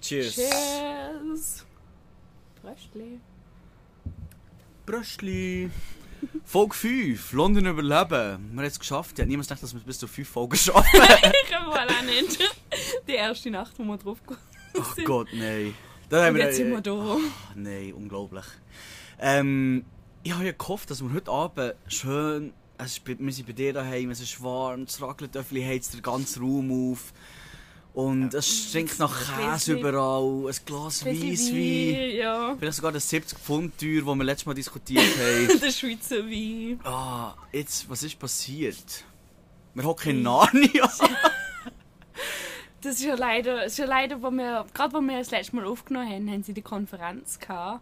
Cheers. Cheers. Bröstli. Bröstli. Folge 5, London überleben. Wir haben es geschafft. Hätte niemals gedacht, dass wir es bis zu 5 Folgen schaffen. Ich kann wohl auch nicht. Die erste Nacht, wo wir drauf gekommen Ach Gott, nein. Haben Und wir, jetzt sind wir da. Ah, nein, unglaublich. Ähm, ich habe ja gehofft, dass wir heute Abend schön. Es ist, wir sind bei dir daheim, es ist warm, es rackelt öffentlich, heizt der ganze Raum auf. Und es stinkt nach Käse überall, ein Glas Weisswein. Wein, Ja. Vielleicht sogar das 70 Pfund teuer, das wir letztes Mal diskutiert haben. Der Schweizer Wein. Ah, jetzt, was ist passiert? Wir hocken in Narnia. Das ist ja leider, das ist ja leider, wo wir, gerade wo wir das letzte Mal aufgenommen haben, haben sie die Konferenz gehabt.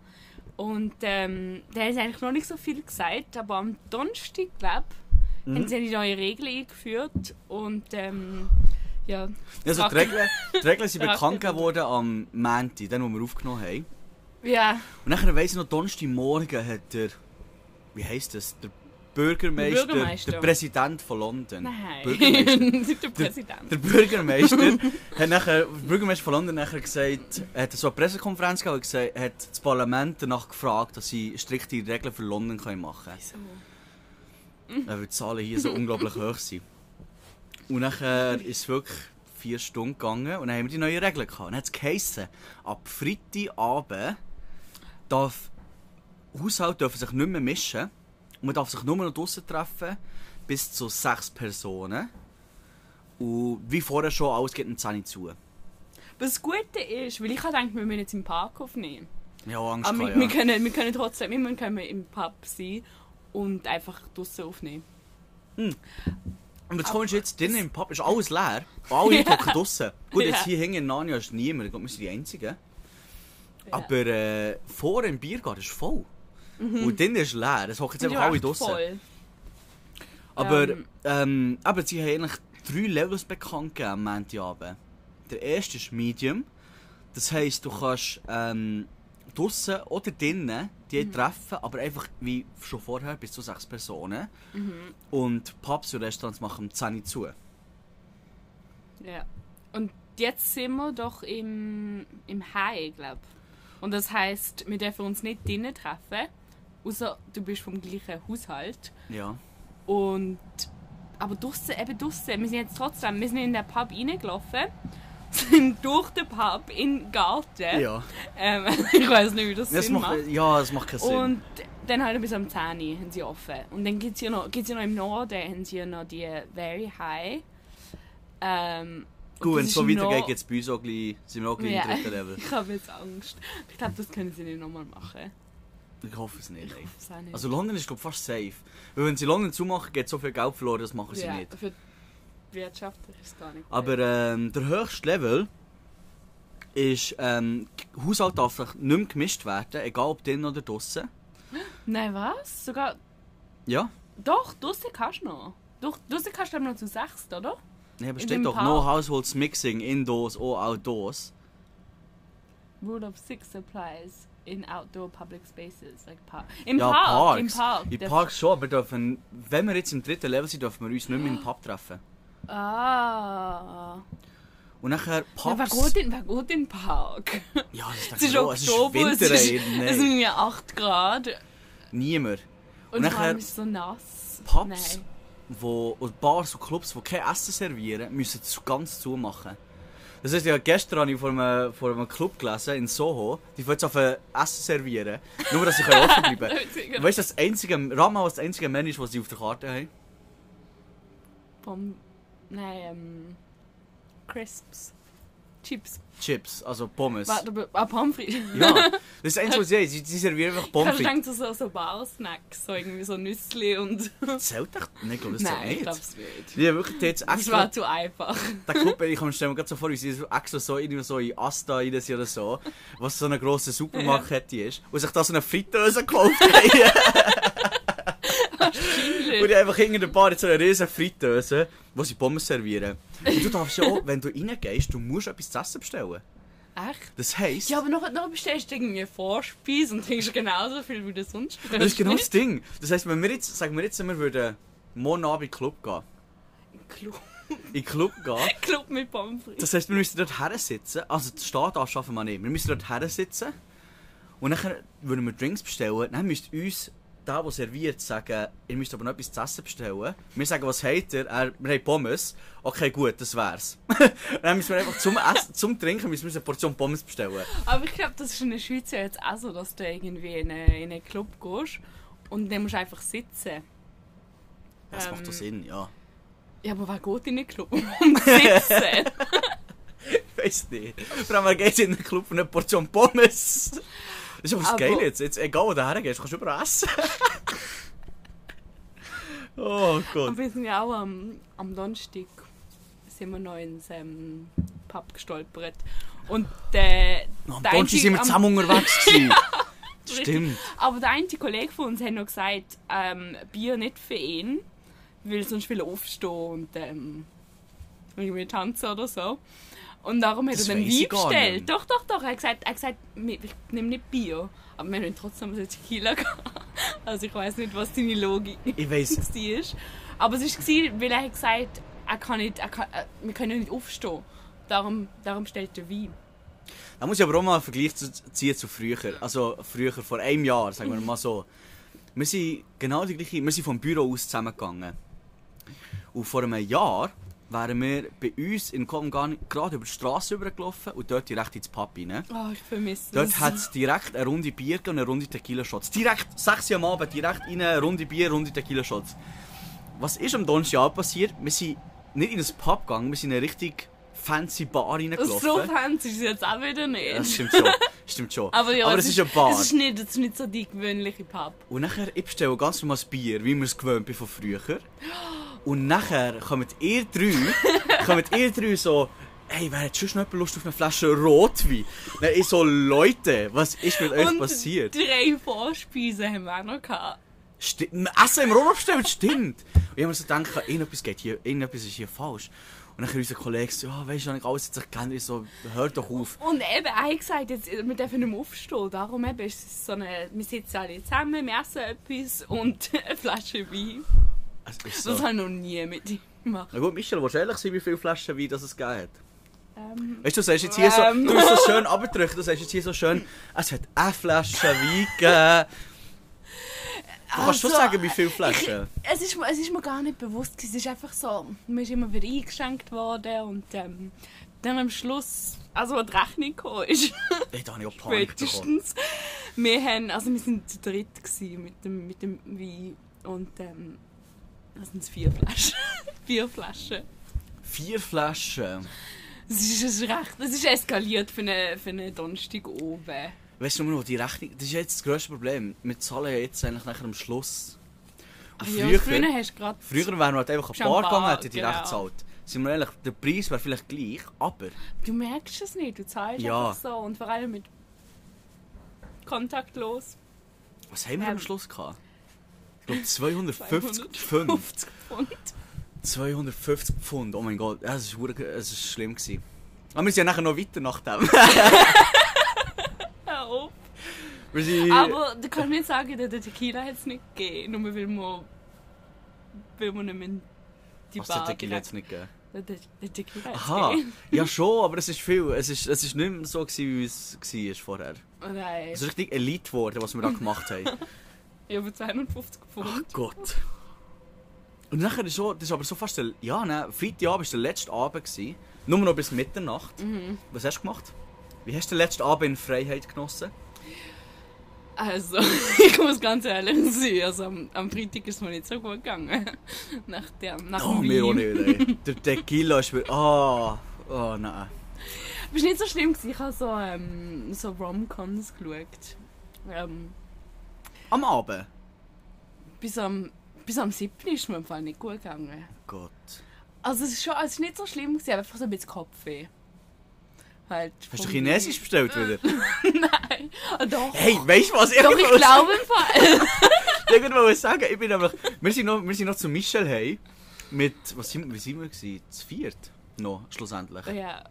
Und ähm, da haben sie eigentlich noch nicht so viel gesagt, aber am Donnerstag, glaube ich, Mhm. haben sie eine neue Regel eingeführt. Und ähm, ja, Also die Regeln, die Regeln sind bekannt gegeben worden am Montag, den, wo wir aufgenommen haben. ja, Und nachher weiss ich noch, Donnerstagmorgen hat der, wie heisst das, der Bürgermeister, Der Bürgermeister. der Präsident von London. nein, Bürgermeister. der Präsident. Der Bürgermeister hat nachher, der Bürgermeister von London nachher gesagt, er hat so eine Pressekonferenz gehabt und gesagt, hat das Parlament danach gefragt, dass sie strikte Regeln für London können machen können. Weil die Zahlen hier so unglaublich hoch sind. Und nachher ist es wirklich vier Stunden gegangen und dann haben wir die neuen Regeln gehabt. Und dann hat es geheissen, ab Freitagabend darf Haushalte dürfen sich nicht mehr mischen und man darf sich nur noch draussen treffen, bis zu sechs Personen. Und wie vorher schon, alles geht um 10 Uhr zu. Was das Gute ist, weil ich gedacht, wir müssen jetzt im Park aufnehmen. Ja, Angst Aber wir, ja. können, wir können trotzdem immer können wir im Pub sein und einfach draußen aufnehmen. Und jetzt kommst du jetzt drinnen im Pub, ist alles leer. Alle Ja. hocken draussen. Gut, jetzt Ja. hier hinten in Narnia ist niemand, ich glaube, wir sind die Einzigen. Ja. Aber äh, vor im Biergarten ist voll. Und drinnen ist leer, es hocken jetzt einfach alle draussen. voll. Aber, Ähm. ähm, aber sie haben eigentlich drei Levels bekannt gegeben am Montagabend. Der erste ist Medium. Das heisst, du kannst ähm, draussen oder drinnen die treffen, aber einfach wie schon vorher bis zu sechs Personen. Und Pubs und Restaurants machen um 10 Uhr zu. Ja. Und jetzt sind wir doch im, im High, glaube Und das heisst, wir dürfen uns nicht drinnen treffen, außer du bist vom gleichen Haushalt. Ja. Und aber draussen, eben draussen, wir sind jetzt trotzdem, wir sind in den Pub reingelaufen, sind durch den Pub in den Garten. Ja. Ähm, ich weiß nicht, wie das, Das Sinn macht, macht. ja, das macht keinen Sinn. Und dann halt bis am 10 Uhr haben sie offen. Und dann gibt es ja, noch- gibt's ja noch im Norden haben sie ja noch die Very High. Ähm, und Gut, wenn das es so weitergeht, gibt es bei uns auch gleich, sind wir auch gleich Ja, im dritten Level. ich habe jetzt Angst. Ich glaube, das können sie nicht nochmal machen. Ich hoffe es nicht. Das auch nicht. Also London ist glaube fast safe. Weil wenn sie London zumachen, geht so viel Geld verloren, das machen sie ja, nicht. für die Wirtschaft ist es gar nicht. Aber ähm, der höchste Level ist, ähm, Haushalt darf nicht mehr gemischt werden, egal ob drinnen oder draussen. Nein, was? Sogar. Ja? Doch, draussen kannst du noch. Doch, draussen kannst du noch zu sechst, oder? Ja, aber steht doch Park. no households mixing indoors or outdoors. Rule of Six applies in outdoor public spaces. Like park. Im ja, Park. Parks. Im Park. In Der- Parks schon, aber dürfen, wenn wir jetzt im dritten Level sind, dürfen wir uns nicht mehr im Pub treffen. Ah. Und nachher Ja, Pubs... wer geht in, wer geht in den Park? Ja, das ist, Es ist doch- es ist Oktober, es Winter, ist, ey. es sind ja 8 Grad. niemand. Und, Und nachher ist so nass. Pubs, Nein. wo, und Bars und Clubs, die kein Essen servieren, müssen ganz zumachen. Das heißt, ja, gestern habe ich vor einem, vor einem Club gelesen, in Soho, die wollen jetzt auf ein Essen servieren, nur dass sie offen bleiben können. Weißt du, das einzige, Rama was das einzige ist, was sie auf der Karte haben? Pom Nein, ähm. Crisps. Chips. Chips, also Pommes. Warte, aber- ah, Pommes frites. Ja, das ist das Einzige, was sie. Sie, servieren einfach Pommes Kannst du frites. denken, so, so Bar-Snacks, so irgendwie so Nüssli und. Zählt echt? Nein, ich glaube, das Nein, ich glaube es nicht. Haben wirklich jetzt Das extra... war zu einfach. Der Club, ich kann mir gerade so vor, wie sie so extra so, irgendwie so in Asta rein oder so, was so eine grosse Supermarktkette ist, und sich da so eine Fritteuse gekauft haben. Und die einfach hinter der Bar jetzt so eine riesen Fritteuse, wo sie Pommes servieren. Und du darfst ja auch, wenn du reingehst, du musst etwas zu essen bestellen. Echt? Das heisst, Ja, aber nachher, nachher bestellst du irgendwie Vorspeise und trinkst genauso viel wie du sonst das ist genau das Ding. Das heisst, wenn wir jetzt, sagen wir jetzt, wir würden morgen Abend in den Club gehen. Club, In den Club gehen. Club mit Pommes. Das heisst, wir müssen dort her sitzen. Also, das Start schaffen wir nicht. Wir müssen dort her sitzen. Und dann würden wir Drinks bestellen. Dann müsste uns der, der serviert, sagen, ihr müsst aber noch etwas zu essen bestellen. Wir sagen, was habt ihr? Er, wir haben Pommes. Okay, gut, das wär's. dann müssen wir einfach zum, Essen, zum Trinken müssen wir eine Portion Pommes bestellen. Aber ich glaube, das ist in der Schweiz ja jetzt auch so, dass du irgendwie in einen, in einen Club gehst und dann musst du einfach sitzen. Das Ähm, macht doch Sinn, ja. Ja, aber wer geht in einen Club zu sitzen? Ich weiß nicht. Vor allem, geht in den Club für eine Portion Pommes. Das ist aber das Aber- Geile jetzt. jetzt. Egal, wo du hergehst, kannst du überall essen. oh Gott. Und wir sind ja auch am, am Donnerstag sind wir noch ins ähm, Pub gestolpert. Und der, Am der Donnerstag sind wir am- zusammen unterwegs. Stimmt. Aber der eine Kollege von uns hat noch gesagt, ähm, Bier nicht für ihn, weil sonst will er aufstehen und ähm, irgendwie tanzen oder so. Und darum hat Das er dann Wein bestellt. Doch, doch, doch. Er hat gesagt, er hat gesagt ich nehme nicht Bier. Aber wir wollen trotzdem so Tequila gehen. Also ich weiß nicht, was deine Logik Ich weiss. war. Aber es war, weil er hat gesagt, er kann nicht, er kann, äh, wir können nicht aufstehen. Darum, darum stellt er Wein. Da muss ich aber auch mal einen Vergleich ziehen zu früher. Also früher, vor einem Jahr, sagen wir mal so. Wir sind genau die gleiche, wir sind vom Büro aus zusammengegangen. Und vor einem Jahr wären wir bei uns in Covent gerade über die Straße übergelaufen und dort direkt ins Pub rein. Oh, ich vermisse Dort das. hat es direkt eine Runde Bier und eine Runde Tequila-Shots. Direkt, 6 Uhr am Abend, direkt rein, eine Runde Bier, eine Runde Tequila-Shots. Was ist am Donnerstag passiert? Wir sind nicht in ein Pub gegangen, wir sind in eine richtig fancy Bar reingelaufen. So fancy ist es jetzt auch wieder nicht. Ja, das stimmt schon. Stimmt schon. Aber ja, es ist eine Bar. Es ist nicht, es ist nicht so die gewöhnliche Pub. Und nachher, ich bestelle ganz normal das Bier, wie wir es gewöhnt bin von früher. Und nachher kommen ihr drei, kommen ihr drei so, hey, wer hat schon noch Lust auf eine Flasche Rotwein? Dann ich so, Leute, was ist mit euch Und passiert? drei Vorspeisen haben wir auch noch gehabt. Sti Essen im Raum bestellt, stimmt. Und ich habe mir so gedacht, irgendetwas geht hier, irgendetwas ist hier falsch. Und dann unser Kollege so, ja, weißt du, ich alles jetzt erkannt, ich so, hör doch auf. Und eben, er hat gesagt, jetzt, wir dürfen nicht mehr aufstehen. Darum eben ist es so eine, wir sitzen alle zusammen, wir essen etwas und eine Flasche Wein. Es ist Das so. habe ich noch nie mit ihm gemacht. Na gut, Michel, willst du ehrlich sein, wie viele Flaschen Wein das es gegeben hat? Ähm, Weißt du, du sagst jetzt hier so, Ähm. du bist so schön abgedrückt, du sagst jetzt hier so schön, es hat eine Flasche Wein gegeben. Du kannst schon Also, sagen, wie viele Flaschen. es, ist, mir- es ist mir gar nicht bewusst, es ist einfach so, mir ist immer wieder eingeschenkt worden und ähm, dann am Schluss, also als die Rechnung kam, ist, da habe ich auch Panik spätestens, wir haben, also wir sind zu dritt mit dem, mit dem Wein und ähm, das sind vier Flaschen. vier Flaschen. Vier Flaschen. Es ist, recht, es ist eskaliert für einen für eine Donnerstag oben. Weißt du nur noch, die Rechnung, das ist jetzt das grösste Problem. Wir zahlen ja jetzt eigentlich nachher am Schluss. Und Ja, früher, früher hast du gerade... früher wären wir halt einfach ein am Bar, gegangen, hätten die genau. recht gezahlt. Sind wir ehrlich, der Preis wäre vielleicht gleich, aber Du merkst es nicht, du zahlst Ja. einfach so und vor allem mit kontaktlos. was haben wir am Ähm. Schluss gehabt? Ich glaube 250 Pfund. 250 Pfund. 250 Pfund, oh mein Gott, ja, es war es ist schlimm. Gewesen. Aber wir sind ja nachher noch weiter nach dem. Hör auf. wir sind, Aber du kannst nicht sagen, der der Tequila hat es nicht gegeben, nur weil wir, weil wir nicht mehr die was der Bar Tequila direkt- jetzt nicht gegeben? Der, der, der Tequila Aha, gegeben. ja schon, aber es ist viel. Es ist, es ist nicht mehr so, gewesen, wie es war vorher. Oh nein, Es ist richtig Elite geworden, was wir da gemacht haben. ja, für 250 Oh Pfund. Gott. Und nachher ist so, das ist aber so fast der, ja, ne, Freitagabend war der letzte Abend. Gewesen, nur noch bis Mitternacht. Mhm. Was hast du gemacht? Wie hast du den letzten Abend in Freiheit genossen? Also, ich muss ganz ehrlich sein, also am, am Freitag ist es mir nicht so gut gegangen. Nach, der, nach Oh, dem mir auch nicht, ey. Der Tequila ist mir, oh, oh nein. Es war nicht so schlimm, gewesen. ich habe so, ähm, so Rom-Coms geschaut. Ähm, Am Abend? bis, am, bis am 7. ist mir im Fall nicht gut gegangen. Gott. Also es ist, schon, es ist nicht so schlimm, gewesen, aber einfach so ein bisschen Kopfweh. Halt Hast du Chinesisch bestellt wieder? Nein, Ah, doch. Hey, weißt du was? doch, ich glaube im Fall. Ich wollte sagen, ich bin nämlich, wir sind noch, wir sind noch zu Michel hey mit, was sind, wie sind wir gewesen? Zu viert? Noch, schlussendlich. ja.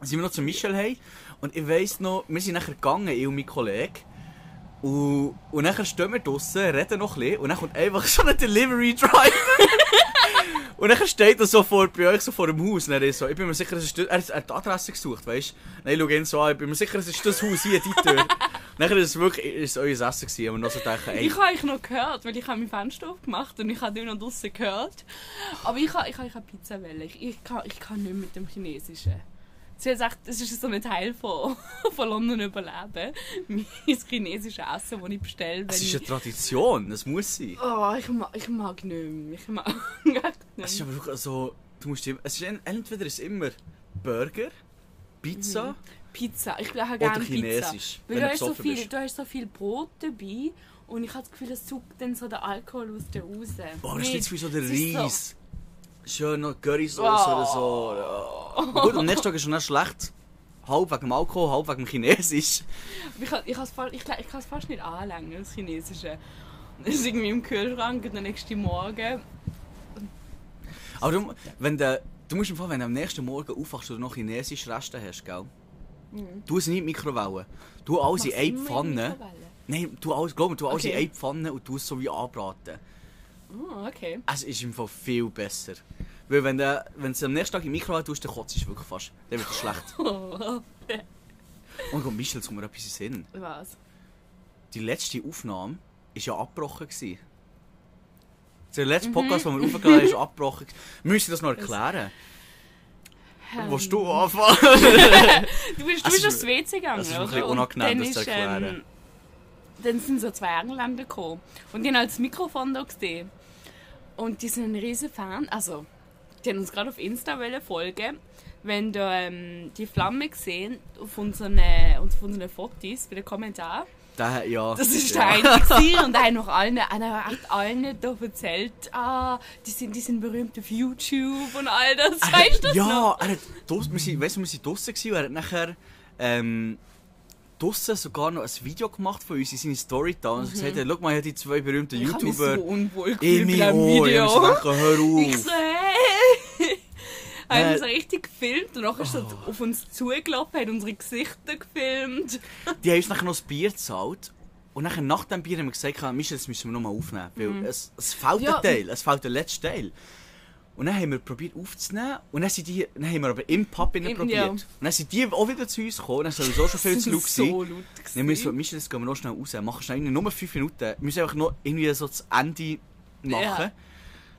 sind wir noch zu Michel hey und ich weiss noch, wir sind nachher gegangen, ich und mein Kollege. Und, und nachher stehen wir draussen, reden noch ein bisschen und dann kommt einfach so ein Delivery Driver. und dann steht er so vor, bei euch so vor dem Haus und er ist so, ich bin mir sicher, es ist er hat die Adresse gesucht, weißt du? Dann ich schaue ihn so an, ich bin mir sicher, es ist das Haus hier, die Tür. nachher ist es wirklich, ist euer Essen gewesen, und wir noch so denken, ey, Ich habe euch noch gehört, weil ich habe mein Fenster aufgemacht und ich habe dich noch draußen gehört. Aber ich habe ich habe, ich habe Pizza wählen. Ich, ich, kann, ich kann nicht mit dem Chinesischen. Sie hat gesagt, es ist so ein Teil von, von London überleben. Mein chinesisches Essen, das ich bestelle. es ist eine Tradition, das muss sein. Oh, ich mag, ich mag nicht mehr. Ich mag echt Es ist nicht aber wirklich so, du musst immer, es ist en- entweder ist es immer Burger, Pizza Pizza. Ich oder gerne Pizza. Chinesisch, Weil wenn du hast, so viel, bist. du hast so viel Brot dabei und ich habe das Gefühl, es zuckt dann so der Alkohol aus dir raus. Boah, das ist Nicht- jetzt wie so der Reis. Schön noch Currysauce oder so. Ja. Gut, am nächsten Tag ist schon nicht schlecht. Halb wegen dem Alkohol, halb wegen dem Chinesisch. Ich, kann- ich, ich, ich kann es fast nicht anlangen, das Chinesische. Das ist irgendwie im Kühlschrank und der nächste Morgen. Aber du, wenn du, du musst im Fall, wenn du am nächsten Morgen aufwachst und noch chinesische Reste hast, gell? Du es nicht in die Mikrowelle. Du alles in eine in Pfanne. Nein, du alles, glaub mir, du alles in Okay. eine Pfanne und du es so wie anbraten. Oh, okay. Es ist im Fall viel besser. Weil wenn du wenn du am nächsten Tag die Mikrowelle tust, dann kotzt es wirklich fast. Dann wird es schlecht. Und Gott, Michel, jetzt kommt mir etwas in den Sinn. Was? Die letzte Aufnahme war ja abgebrochen. Gewesen. Der letzte Podcast, den wir aufgeladen haben, ist abgebrochen. Wir müssen das noch erklären. Ähm, Willst du anfangen? Du bist, du ist- bist aufs WC gegangen, es ist ein bisschen unangenehm, das zu ist, erklären. ähm, Dann sind so zwei Engländer gekommen. Und die haben halt das Mikrofon da gesehen. Und die sind ein riesen Fan. Also, die haben uns gerade auf Insta folgen. Wenn du ähm, die Flamme gesehen auf unseren, auf unseren Fotos, bei den Kommentaren. Der, ja. Das ist ja. der einzige gewesen. und er hat noch allen, hat allen da erzählt, ah, die sind, die sind berühmt auf YouTube und all das. Weißt du das ja, noch? er hat weißt du, wir sind draussen gewesen und er hat nachher ähm, draussen sogar noch ein Video gemacht von uns in seine Story da und gesagt hat, schau mal, ich habe die zwei berühmten Mhm. Ich habe mich YouTuber so unwohl in gefühlt bei diesem. Ich Video. so gedacht, hör Ich auf. so, hey! Hat Äh, uns richtig gefilmt und nachher ist Oh. auf uns zugelaufen, hat unsere Gesichter gefilmt. Die haben uns nachher noch das Bier gezahlt. Und nachher nach dem Bier haben wir gesagt, Michel, das müssen wir nochmal aufnehmen. Weil es, es fehlt Mhm. Ja. ein Teil, es fehlt der letzte Teil. Und dann haben wir probiert aufzunehmen. Und dann, sind die, dann haben wir aber im Pub Im- probiert. ja. Und dann sind die auch wieder zu uns gekommen. Dann sind sowieso schon viel zu laut so gewesen. laut. Dann wir so, gewesen. Michel, jetzt gehen wir noch schnell raus. Machen schnell nur 5 Minuten. Wir müssen einfach noch irgendwie so das Ende machen. Ja.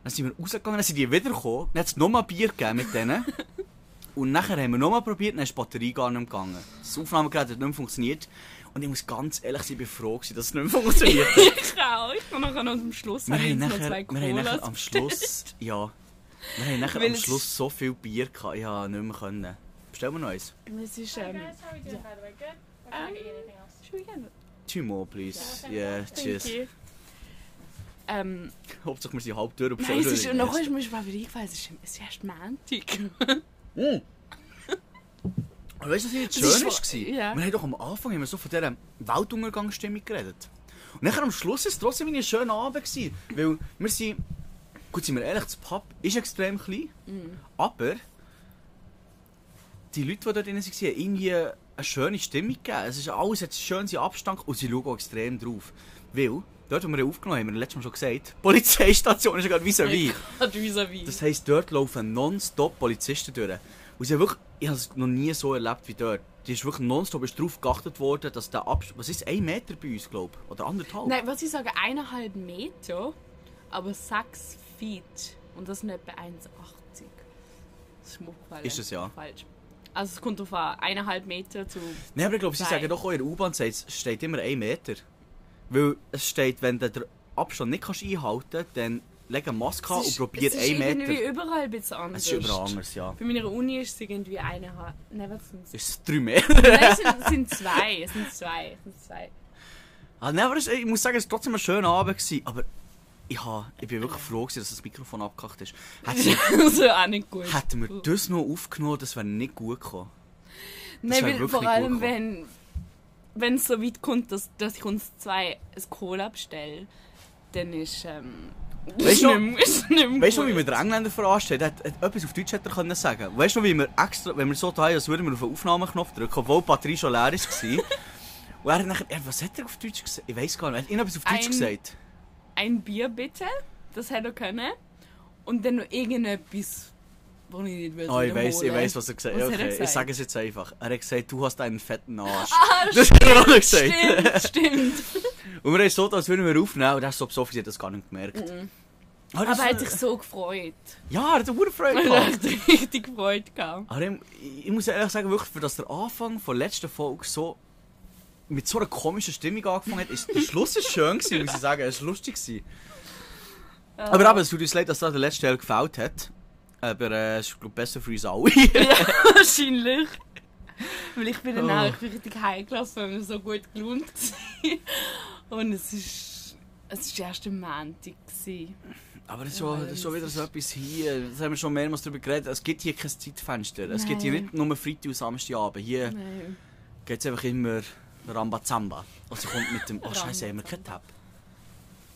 Dann sind wir rausgegangen, dann sind die wieder gekommen. Dann hat es nochmal Bier gegeben mit denen. Und nachher haben wir nochmal probiert, dann ist die Batterie gar nicht mehr gegangen. Das Aufnahmegerät hat nicht mehr funktioniert. Und ich muss ganz ehrlich sein, ich bin froh, dass es nicht mehr funktioniert. Ich auch. Ich kann nachher noch am Schluss wir haben noch nachher, wir haben nachher am. Schluss... Ja. Wir haben nachher Weil am Schluss so viel Bier gehabt, ich konnte nicht mehr. Können. Bestellen wir noch eins? Es ist, ähm, yeah. you anything else? should we get- Two more, please. Yeah, Thank cheers. you. Ähm, Hauptsache wir sind halb durch und nein, bestellen es ist, ersten. ist mir mal wieder eingefallen, es ist, es ist erst Montag. Mm. Aber weißt du, was jetzt ist schön war? ja. Wir haben doch am Anfang wir so von dieser Weltuntergangsstimmung geredet. Und nachher am Schluss war es trotzdem ein schöner Abend. Gewesen, weil wir sind, gut sind wir ehrlich, das Pub ist extrem klein, Mhm. aber die Leute, die dort drin waren, haben irgendwie eine schöne Stimmung gegeben. Es ist alles hat schön seinen Abstand und sie schauen auch extrem drauf. Weil, dort, wo wir aufgenommen haben, haben wir letztes Mal schon gesagt, die Polizeistation ist ja gerade vis-à-vis. Vis-à-vis. Das heisst, dort laufen nonstop Polizisten durch. Und sie haben wirklich, ich habe es noch nie so erlebt wie dort. Die ist wirklich nonstop ist darauf geachtet worden, dass der Abstand, was ist, ein Meter bei uns, glaube ich, oder anderthalb. Nein, was ich sage, eineinhalb Meter, aber sechs Feet. Und das sind etwa 1,80. Das ist mir aufgefallen. Ist das ja? Falsch. Also es kommt auf an, eineinhalb Meter zu... Nein, aber ich glaube, sie sagen doch auch in der U-Bahn, steht immer ein Meter. Weil es steht, wenn du den Abstand nicht kannst einhalten kannst, dann leg eine Maske an und probier Es ist irgendwie Meter. überall ein bisschen anders. Es ist überall anders, ja. Bei meiner Uni ist es irgendwie eineinhalb... Nein, was sind es? Ist es drei Meter? Nein, es sind, es sind zwei. Es sind zwei. Es sind zwei. ah, nein, aber ich muss sagen, es war trotzdem ein schöner Abend. Gewesen, aber ich, ha, ich bin wirklich froh, gewesen, dass das Mikrofon abgekackt ist. Hätten wir, also auch nicht gut. hätten wir das noch aufgenommen, das wäre nicht gut gekommen. Nein, vor allem, wenn wenn es so weit kommt, dass, dass ich uns zwei ein Cola bestelle, dann ist, ähm, Weißt du nicht mehr Weißt du, wie wir den Engländer verarscht haben? Er hat, hat etwas auf Deutsch hätte er können sagen Weißt du, wie wir extra, wenn wir so haben, als würden wir auf den Aufnahmeknopf drücken, obwohl die Batterie schon leer war. Und er hat nachher, er, was hat er auf Deutsch gesagt? Ich weiß gar nicht. Er hat irgendetwas auf Deutsch Ein- gesagt. Ein Bier bitte, das hätte er können. Und dann noch irgendetwas, was ich nicht will. Oh, ich weiß, ich weiß, was er gesagt hat. Er Okay, ich gesagt? sage es jetzt einfach. Er hat gesagt, du hast einen fetten Arsch. Ah, Das hat er auch noch gesagt. Stimmt, stimmt. Und wir haben so, als würden wir aufnehmen und er ist so besoffen, sie hat das gar nicht gemerkt. Aber, das- Aber er hat sich so gefreut. Ja, er hat eine gute Freude Er gehabt. hat richtig gefreut gehabt. Aber ich, ich muss ehrlich sagen, wirklich, für das der Anfang der letzten Folge so mit so einer komischen Stimmung angefangen hat, ist der Schluss ist schön gewesen, muss ich sagen. Es war lustig. Gewesen. Aber eben, es tut uns leid, dass da der letzte Teil gefällt hat. Aber äh, es ist glaub, besser für uns alle. Ja, wahrscheinlich. Weil ich bin dann Oh. auch ich bin richtig heimgelassen, weil wir so gut gelohnt waren. Und es ist... Es war erst am Montag. gewesen. Aber das ist, Ja, schon, das ist schon das wieder so etwas hier. Das haben wir schon mehrmals darüber geredet. Es gibt hier kein Zeitfenster. Es gibt hier nicht nur Freitag und Samstagabend. Hier geht es einfach immer Rambazamba. Also kommt mit dem. Oh Scheiße, haben wir keinen Tab?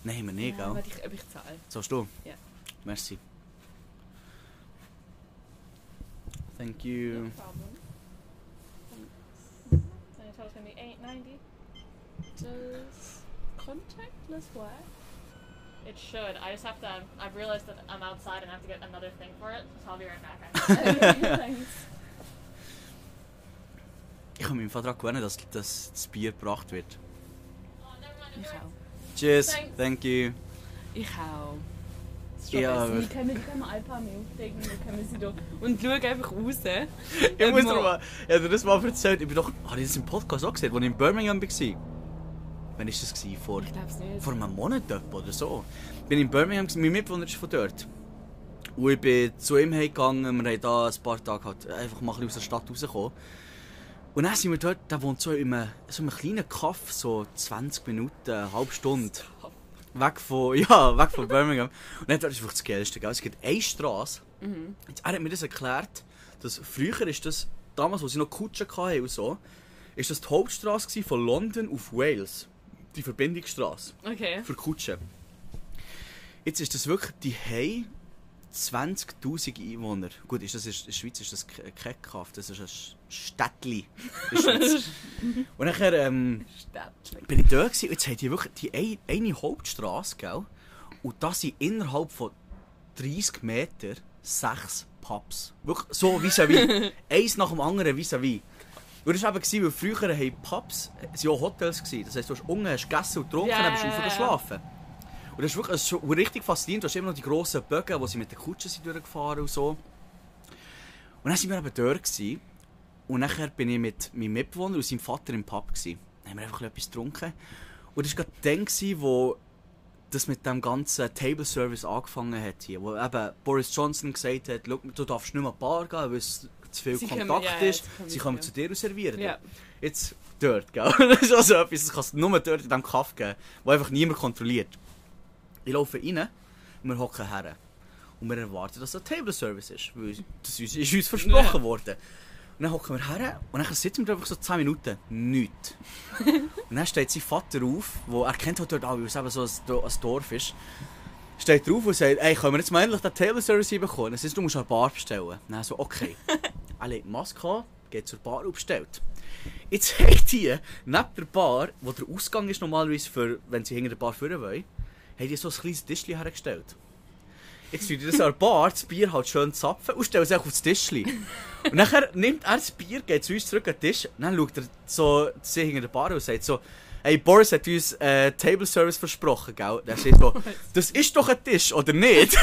Nein, haben wir nicht, Ja, gell? warte, ich, ob ich zahle. Zahlst du? Ja. Merci. Thank you. problem. And it told me 890. Does contactless work? It should. I just have to. I've realized that I'm outside and I have to get another thing for it, so I'll be right back. Thanks. Ich habe mich im Fall daran gewöhnt, dass, dass das Bier gebracht wird. oh, never mind. Ich auch. Cheers, Thanks. thank you. Ich auch. Ja, Wir können, wir können ein paar mehr aufdecken, dann können wir sie da... Und schau einfach raus. Ich muss dir mal, ich hab dir das mal erzählt. Ich bin doch, habe ich das im Podcast auch gesehen, als ich in Birmingham war? Wann war das? Gewesen? Vor, Ich vor einem Monat oder so. Ich bin in Birmingham, gewesen, mein Mitbewohner ist von dort. Und ich bin zu ihm gegangen, wir haben da ein paar Tage halt einfach mal ein bisschen aus der Stadt rausgekommen. Und dann sind wir dort, der wohnt so in einem, so einem kleinen Kaff, so 20 Minuten, eine halbe Stunde. Weg von, ja, weg von Birmingham. Und dann dort ist wirklich das Geilste, gell? Es gibt eine Straße. Jetzt, er hat mir das erklärt, dass früher ist das, damals, wo sie noch Kutschen hatten und so, ist das die Hauptstraße von London auf Wales. Die Verbindungsstraße Okay. für Kutschen. Jetzt ist das wirklich, die haben 20'000 Einwohner. Gut, ist das in der Schweiz ist das ke- kein Kaff, das ist ein Städtli in der Schweiz. Und nachher ähm, bin ich da gewesen, und jetzt haben die wirklich die ein, eine Hauptstraße, gell? Und das sind innerhalb von 30 Meter sechs Pubs. Wirklich so vis-à-vis. Eins nach dem anderen vis-à-vis. Und das war eben, weil früher haben Pubs waren auch Hotels. Gewesen. Das heisst, du hast unten hast gegessen und getrunken Ja, und dann bist du ja, rauf ja. geschlafen. Und das ist wirklich das ist richtig faszinierend. Du hast immer noch die grossen Bögen, wo sie mit den Kutschen sind durchgefahren und so. Und dann waren wir eben dort. Gewesen. Und nachher bin ich mit meinem Mitbewohner und seinem Vater im Pub. Gewesen. Dann haben wir einfach etwas getrunken. Und das war gerade gewesen, wo das mit dem ganzen Table Service angefangen hat hier. Wo eben Boris Johnson gesagt hat, «Schau, du darfst nicht mehr die Bar gehen, weil es zu viel Sie Kontakt kommen- ja, ja, ist. sie kommen Sie mit kommen dir. zu dir und servieren dir.» Ja. Jetzt dort, gell? Das ist also etwas, das kannst du nur dort in diesem Kaff geben, wo einfach niemand kontrolliert. Ich laufe rein und wir hocken her. Und wir erwarten, dass es ein Table Service ist, weil das ist ist uns versprochen Ja. worden. Und dann hocken wir her und dann sitzen wir einfach so 10 Minuten. Nichts. und dann steht sein Vater auf, wo er kennt halt dort alle, weil es eben so ein, Do- ein Dorf ist. Steht drauf und sagt, ey, können wir jetzt mal endlich den Table Service bekommen? Das heißt, du musst eine Bar bestellen. Dann so, okay. er legt die Maske an, geht zur Bar und bestellt. Jetzt hat die neben der Bar, wo der Ausgang ist normalerweise für, wenn sie hinter der Bar führen wollen, haben die so ein kleines Tischchen hergestellt. Jetzt tut die das an der Bar, das Bier halt schön zapfen und stellt es auf das Tischchen. Und nachher nimmt er das Bier, geht zu uns zurück an den Tisch, und dann schaut er so sie hinter der Bar und sagt so, hey, Boris hat uns äh, Table Service versprochen, gell? Der sagt so, das ist doch ein Tisch, oder nicht?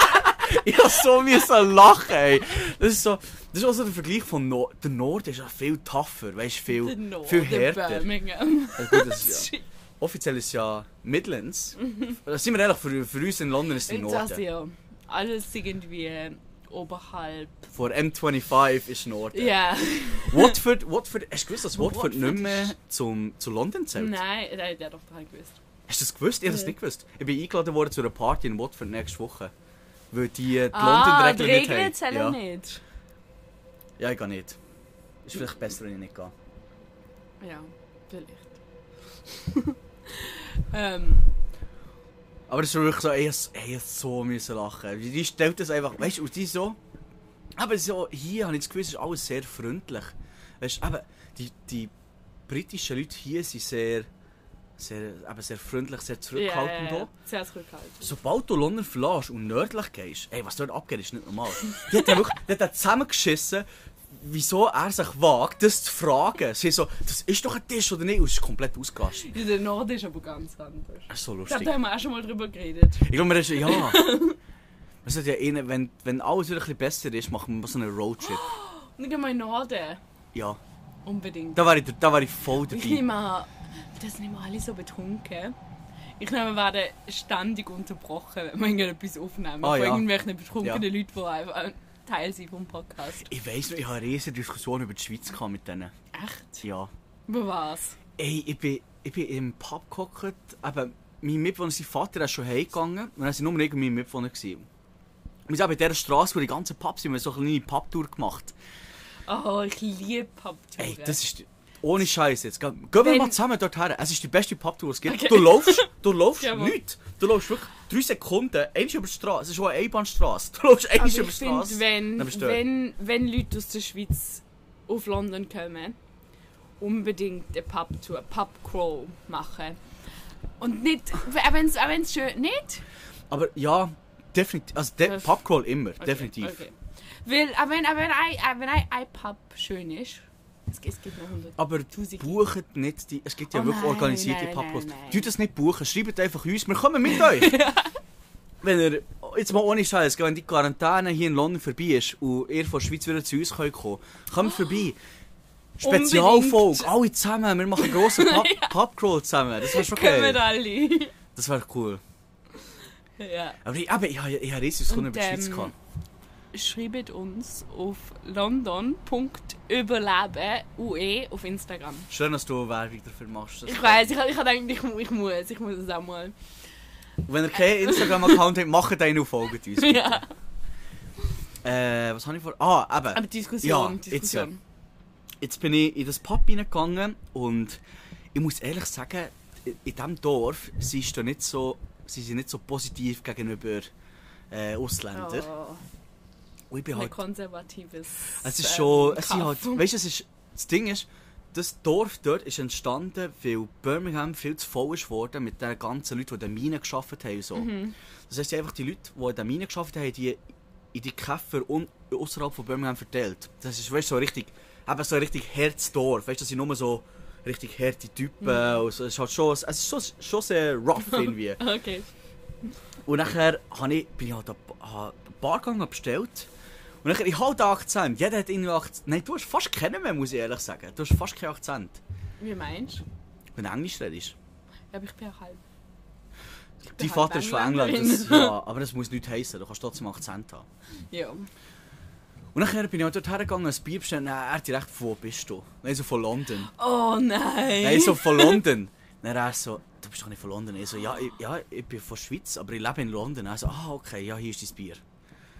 ich hab so müssen lachen, ey. Das ist so, das ist auch so der Vergleich von no der Norden ist ja viel tougher, weißt viel, Der Norden, viel härter. Birmingham. Also das ja, offiziell ist ja Midlands. Da sind wir ehrlich, für, für uns in London ist es das Norden. ja. Alles irgendwie oberhalb. Vor M25 ist Norden. Ja. Watford, Watford, hast du gewusst, dass Watford, Watford nicht mehr zum, zu London zählt? Nein, der der hat doch dran gewusst. Hast du das gewusst? Ich habe das Ja. nicht gewusst. Ich bin eingeladen worden zu einer Party in Watford nächste Woche. Weil die, die Ah, London-Regeln nicht Regeln haben. zählen ja. nicht. ja, ich gehe nicht. Ist vielleicht besser, wenn ich nicht gehe. Ja, vielleicht. ähm, Aber es ist wirklich so, ey, ich ey, so müssen lachen. Die die stellt das einfach, weißt du, und die so. Aber so, hier habe ich das Gefühl, es ist alles sehr freundlich. Weißt du, die, die britischen Leute hier sind sehr, sehr, eben sehr freundlich, sehr zurückhaltend. Ja, auch. Sehr zurückhaltend. Sobald du London verlässt und nördlich gehst, ey, was dort abgeht, ist nicht normal. Die hat ja wirklich die hat zusammengeschissen, wieso er sich wagt, das zu fragen. Sie so, das ist doch ein Tisch oder nicht? Und es ist komplett ausgerastet. Der Norden ist aber ganz anders. Das ist so Ich glaube, lustig. da haben wir auch schon mal drüber geredet. Ich glaube, wir sind, ja. Sind ja wenn, wenn alles wieder ein bisschen besser ist, machen wir mal so einen Roadtrip. Wir in den Norden. Ja. Unbedingt. Da war ich, da war ich voll Ich dabei. nehme an, das sind immer alle so betrunken. Ich nehme, wir werden ständig unterbrochen, wenn wir irgendetwas aufnehmen. Ah, von ja. irgendwelchen betrunkenen Ja. Leuten, die einfach Teil sind vom Podcast. Ich weiss noch, ich habe eine riesige Diskussion über die Schweiz gehabt mit denen. Echt? Ja. Über was? Ey, ich bin, ich bin im Pub gehockt, eben, mein Mitbewohner, sein Vater ist schon heimgegangen und dann waren nur irgendwie mein Mitbewohner. Gewesen. Wir sind eben in dieser Straße, wo die ganzen Pubs sind, wir haben so eine kleine Pubtour gemacht. Oh, ich liebe Pubtouren. Ey, das ist... Ohne Scheiß jetzt. Geh- Gehen wir mal zusammen dorthin. Es ist die beste Pubtour, es gibt. Okay. Du laufst, du laufst nichts. Du laufst wirklich drei Sekunden, eins über die Straße. Es ist schon eine Einbahnstraße. Du laufst eins Also über die Straße. wenn, wenn, wenn Leute aus der Schweiz auf London kommen, unbedingt eine Pubtour, Pubcrawl machen. Und nicht, auch wenn es schön, nicht? Aber ja, definitiv. Also de Das- Pubcrawl immer, Okay, definitiv. Okay. Weil, auch wenn, auch wenn, ein, auch wenn ein, ein Pub schön ist, es, gibt- es gibt noch 100. Aber bucht nicht die. Es gibt ja Oh wirklich nein, organisierte nein, nein. Tut das nicht buchen, schreibt einfach uns, wir kommen mit euch. Wenn ihr, jetzt mal ohne Scheiß, wenn die Quarantäne hier in London vorbei ist und ihr von der Schweiz wieder zu uns könnt kommen kommt vorbei. Spezialfolge, alle zusammen, wir machen einen grossen Pub, Pubcrawl zusammen. Das wäre schon Kommen geil. alle. Das wäre cool. ja. Aber ich, aber ich, habe- ich habe Kunden über die Schweiz ähm, gehabt. Schreibt uns auf london.überleben UE auf Instagram. Schön, dass du Werbung dafür machst. Ich weiß, ich, ich gedacht, ich, ich muss, ich muss es auch mal. Und wenn ihr keinen Instagram-Account habt, macht einen und folgt uns. Ja. Äh, was habe ich vor? Ah, eben. Aber Diskussion, Ja, jetzt Diskussion. Jetzt bin ich in das Pub reingegangen und ich muss ehrlich sagen, in diesem Dorf sie ist da nicht so, sie sind nicht so positiv gegenüber äh, Ausländern. Oh, Und ich bin ein halt, konservatives. es ist ähm, schon, es sind halt, weißt du, es ist, das Ding ist, das Dorf dort ist entstanden, weil Birmingham viel zu voll ist worden mit den ganzen Leuten, die in den Minen gearbeitet haben so. Mhm. Das heisst, einfach die Leute, die in den Minen gearbeitet haben, die in die Käfer außerhalb von Birmingham verteilt. Das ist, weißt, so richtig, eben so ein richtig Herzdorf. Weißt du, das sind nur so richtig harte Typen. Mhm. Und so, es ist halt schon, es ist schon, schon sehr rough irgendwie. Okay. Und nachher habe ich, bin ich halt den Bar bestellt. Und nachher, ich habe den Akzent. Jeder hat irgendwie Akzent. Nein, du hast fast keinen mehr, muss ich ehrlich sagen. Du hast fast keinen Akzent. Wie meinst du? Wenn du Englisch redest. Ja, aber ich bin auch halb. Ich Dein Vater ist von England. Das, ja, aber das muss nicht heißen. Du kannst trotzdem Akzent haben. Ja. Und nachher bin ich auch dort hergegangen, ein Bier bestellen. Dann er direkt, wo bist du? Nein, so von London. Oh nein! Nein, so von London. Dann er so, du bist doch nicht von London. Ich so, ja, ich, ja, ich bin von Schweiz, aber ich lebe in London. Er so, ah, okay, ja, hier ist dein Bier.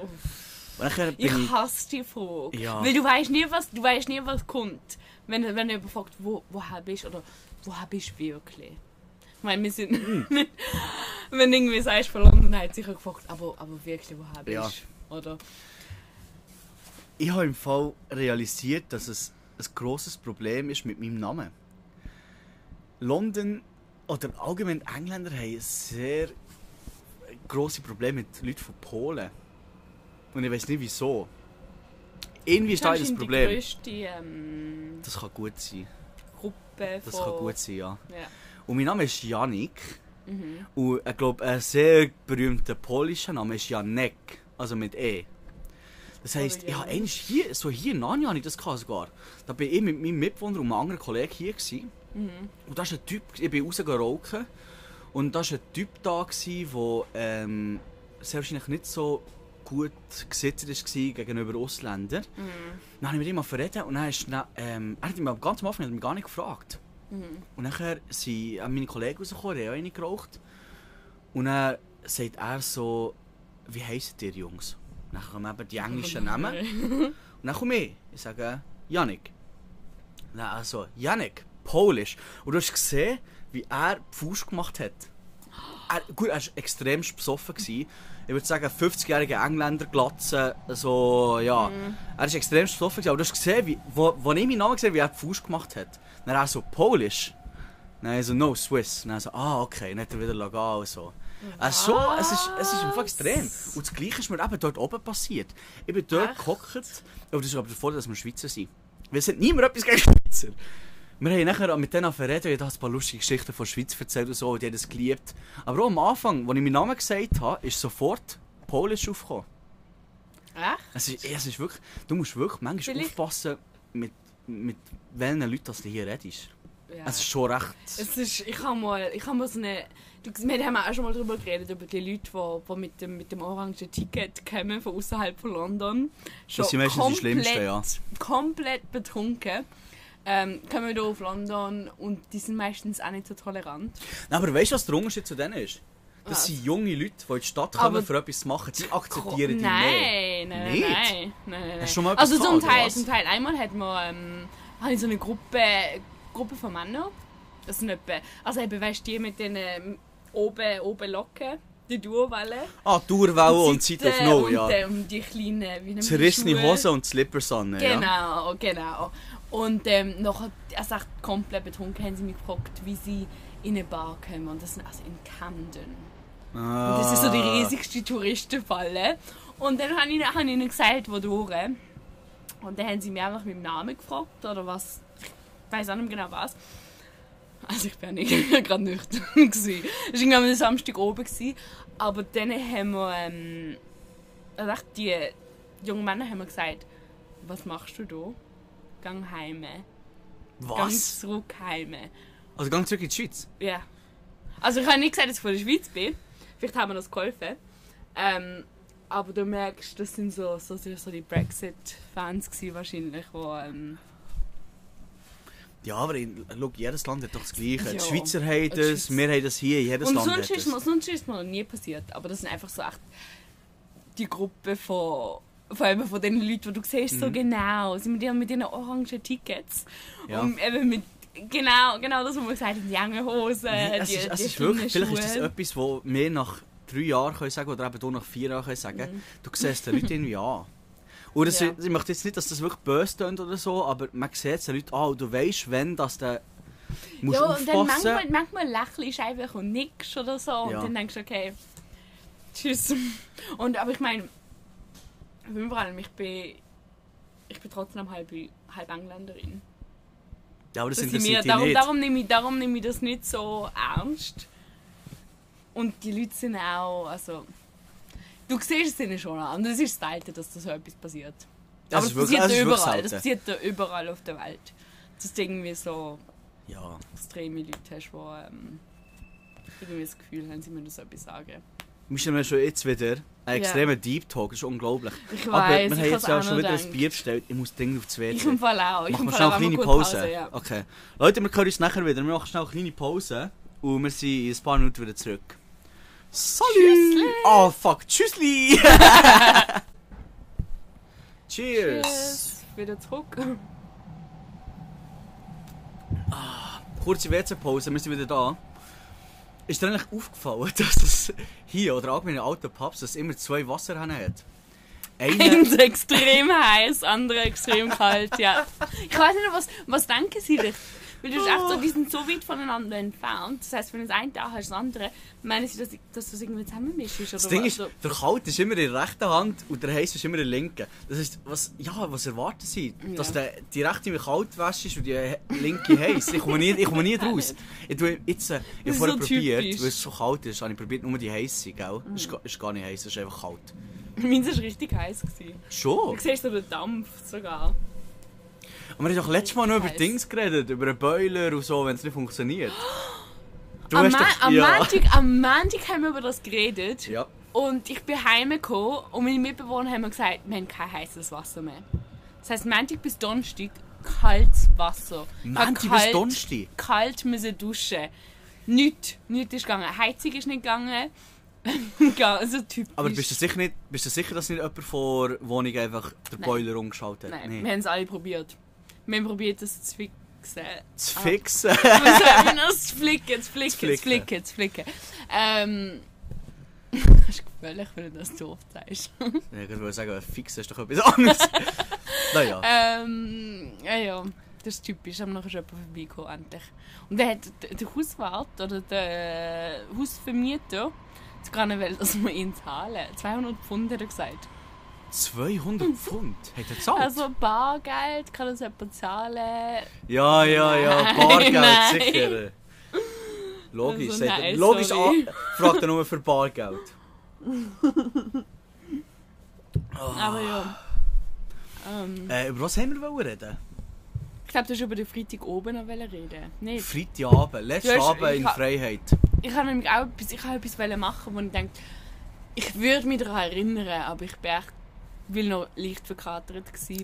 Uff. Ich ich... hasse die Frage. Ja. Weil du weißt nie, was, du weißt nie, was kommt. Wenn, wenn jemand fragt, wo, woher bist du oder woher bist du wirklich? Ich meine, wir sind Hm. nicht... Wenn du irgendwie sagst von London, hat sicher gefragt, aber, aber wirklich, woher bist Ja. du? Oder? Ich habe im Fall realisiert, dass es ein grosses Problem ist mit meinem Namen. London oder allgemein Engländer haben ein sehr grosse Probleme mit Leuten von Polen. Und ich weiß nicht wieso. Irgendwie ist da Das ist die Problem. grösste ähm, Das kann gut sein. Gruppe von... Das kann gut sein, ja. Ja. Und mein Name ist Janik. Mhm. Und ich glaube, ein sehr berühmter polischer Name ist Janek. Also mit E. Das heisst, ich habe eigentlich hier, so hier in Nani habe ich das gehabt sogar. Da bin ich mit meinem Mitbewohner und einem anderen Kollegen hier gewesen. Mhm. Und da ist ein Typ, ich bin rausgerauchen. Und da war ein Typ da, der ähm, sehr wahrscheinlich nicht so gut gesetzt war gegenüber Ausländern. Mhm. Dann habe ich mit ihm verreden und dann ist, dann, ähm, er hat mich ganz am Anfang hat mich gar nicht gefragt. Mhm. Und nachher sind meine Kollegen rausgekommen, die haben auch eine geraucht. Und dann sagt er so, wie heisst ihr Jungs? Dann kommen eben die englischen Namen. Und dann komme ich, ich sage Janik. Dann also, Janik, Polisch. Und du hast gesehen, wie er Faust gemacht hat. er, gut, er war extrem besoffen. Gewesen. Ich würde sagen, 50-jähriger Engländer Glatze, so, ja. Er war extrem besoffen, aber du hast gesehen, wie, wo, wo ich meinen Namen gesehen wie er die Fuß gemacht hat. Dann er so, Polish. Dann so, no, Swiss. Dann so, ah, okay, dann hat er wieder legal und so. Es ist, schon, es ist, es ist einfach extrem. Und das Gleiche ist mir eben dort oben passiert. Ich bin dort gehockt, aber das ist aber davor, dass wir Schweizer sind. Wir sind niemand etwas gegen Schweizer. Wir haben nachher mit denen verredet, ich habe ein paar lustige Geschichten von der Schweiz erzählt und so, und die haben das geliebt. Aber auch am Anfang, als ich meinen Namen gesagt habe, ist sofort Polish aufgekommen. Echt? Es ist, es ist wirklich, du musst wirklich manchmal Vielleicht- aufpassen, mit, mit welchen Leuten du hier redest. Ja. Es ist schon recht... Es ist, ich habe mal, ich habe mal so eine, du, wir haben auch schon mal darüber geredet, über die Leute, die, die mit, dem, mit dem orangen Ticket kommen von außerhalb von London. Schon Das sind meistens die Schlimmsten, ja. komplett betrunken. Ähm, kommen hier auf London und die sind meistens auch nicht so tolerant. Nein, aber weißt du, was der Unterschied zu denen ist? Das Was? sind junge Leute, die in die Stadt kommen, für etwas zu machen. Die akzeptieren die nein, mehr. nein, Nicht? nein, nein, nein, du schon mal Also zum Teil, was? zum Teil. Einmal hat man, ähm, habe ich so eine Gruppe, Gruppe von Männern. Das sind etwa, also eben, weißt du, die mit den ähm, oben, oben Locken, die Durwellen. Ah, Dauerwelle und Zeit of No, und, ja. äh, und die kleinen, wie nennt man die Zerrissene Schuhe? Hosen und Slippers an, ja. Genau, genau. Und ähm, nachher, also echt komplett betrunken, haben sie mich gefragt, wie sie in eine Bar kommen. Und das sind also in Camden. Ah. Und das ist so die riesigste Touristenfalle. Und dann habe ich, hab ich ihnen gesagt, wo durch. Und dann haben sie mich einfach mit dem Namen gefragt oder was. Ich weiß auch nicht genau was. Also ich bin nicht gerade nüchtern. gewesen. Es war irgendwie am Samstag oben. Gewesen. Aber dann haben wir... Ähm, also die jungen Männer haben mir gesagt, was machst du da? Gang heim. Gang Was? zurück heim. Also gang zurück in die Schweiz? Ja. Also ich habe nicht gesagt, dass ich von der Schweiz bin. Vielleicht haben wir das geholfen. Ähm, aber du merkst, das sind so, so, so die Brexit-Fans wahrscheinlich, die... Ähm, Ja, aber in, schau, jedes Land hat doch das Gleiche. Ja. Die Schweizer haben das, wir haben das hier, jedes und Land sonst hat ist, das. mir, sonst ist mir noch nie passiert. Aber das sind einfach so echt die Gruppe von... Vor allem von den Leuten, die du siehst, so genau. Sie mit ihren, mit ihren orangen Tickets. Mhm. Ja. Und eben mit... Genau, genau das, was man gesagt hat, die engen Hosen, es die, ist, es die ist wirklich, vielleicht ist das etwas, wo wir nach drei Jahren können sagen oder eben du nach vier Jahren können sagen. Mhm. Du siehst den Leuten irgendwie an. Und das, Ja. ich möchte jetzt nicht, dass das wirklich böse tönt oder so, aber man sieht den Leuten an und du weißt, wenn das der musst ja, und dann aufpassen. manchmal, manchmal lächelst du einfach und nickst oder so. Und Ja. dann denkst du, okay, tschüss. Und, aber ich meine, vor allem, ich bin, ich bin trotzdem halb, halb Engländerin. ja, aber das, Das die darum, nicht. darum, nehme ich, darum nehme ich das nicht so ernst. Und die Leute sind auch, also... Du siehst es ihnen schon an. Es ist selten, dass da so etwas passiert. Das Aber ist es wirklich- passiert das ist überall. Das passiert da überall auf der Welt. Dass du irgendwie so Ja. extreme Leute hast, die ähm, irgendwie das Gefühl haben, sie müssen so etwas sagen. Wir sind schon jetzt wieder ein extremer Deep Talk, das ist unglaublich. Ich aber weiß, wir haben jetzt ja auch schon wieder ein gedacht. Bier bestellt. Ich muss dringend aufs WC. Ich im Fall auch. Machen wir schnell eine kleine Pause. kurz ja. Okay. Leute, wir hören uns nachher wieder. Wir machen schnell eine kleine Pause. Und wir sind in ein paar Minuten wieder zurück. Salut! Tschüssli! Oh fuck, tschüssli! Cheers! Tschüss. Wieder zurück. Kurze WC-Pause, wir sind wieder da. Ist dir eigentlich aufgefallen, dass es hier oder allgemein in alten Pubs dass immer zwei Wasserhähne hat? Einer, Eins extrem heiß, andere extrem kalt, ja. Ich weiß nicht, was, was denken sie sich? Weil du hast echt so, die sind so weit voneinander entfernt. Das heisst, wenn du das eine da hast, das andere, meinen sie, dass, dass du es irgendwie zusammenmischst? Oder das Ding was? ist, der Kalt ist immer in der rechten Hand und der heiß ist immer in der linken. Das ist, was, ja, was erwarten sie? Dass Ja. der, die rechte mit kalt wäscht ist und die linke heiß. Ich komme nie, ich komme nie draus. Ich tue jetzt, äh, ich habe ist vorher so probiert, weil es so kalt ist, habe ich probiert nur die heiße, gell? Das ist, ist gar nicht heiß, es ist einfach kalt. meins war richtig heiß. Schon? Du siehst so den Dampf sogar. Und wir haben doch letztes Mal noch über. Dings geredet, über einen Boiler und so, wenn es nicht funktioniert. Du Am, hast Ma doch, am, ja. Montag, am Montag haben wir über das geredet. Ja. Und ich bin heimgekommen und meine Mitbewohner haben mir gesagt, wir haben kein heißes Wasser mehr. Das heisst, Montag bis Donnerstag kaltes Wasser. Montag bis Donnerstag? Kalt müssen duschen. Nichts, nichts ist gegangen. Heizung ist nicht gegangen. Ja, also typisch. Aber bist du sicher nicht, bist du sicher, dass nicht jemand vor der Wohnung einfach den. Boiler umgeschaltet hat? Nein, wir haben es alle probiert. Wir probiert, das zu fixen. fixen. Zu Ah. fixen. Was soll ich noch? Zu flicken, zu flicken, zu flicken. flicken, zu flicken. Ähm. Das ist gefährlich, wenn du das so oft sagst. Ja, ich würde sagen, fixen ist doch etwas anderes. naja. Ähm, ja, ja, das ist typisch. Am nachher ist jemand vorbeigekommen, endlich. Und dann hat der, Hauswart oder der Hausvermieter sogar nicht dass wir ihn zahlen. 200 Pfund hat er gesagt. 200 Pfund? Hat er gezahlt? Also Bargeld kann das jemand zahlen. ja, ja, ja. Nein, Bargeld, nein. sicher. Logisch. Also, er- nein, logisch an, fragt er nur für Bargeld. Aber ja. Ähm, Äh, über was haben wir wollen reden? ich glaube, du hast über den Freitag oben noch reden. Nicht? Freitagabend, letzter Abend in Freiheit. Ich habe nämlich auch etwas, ich habe etwas machen, wo ich denke, ich würde mich daran erinnern, aber ich bin echt, weil ich noch leicht verkatert war,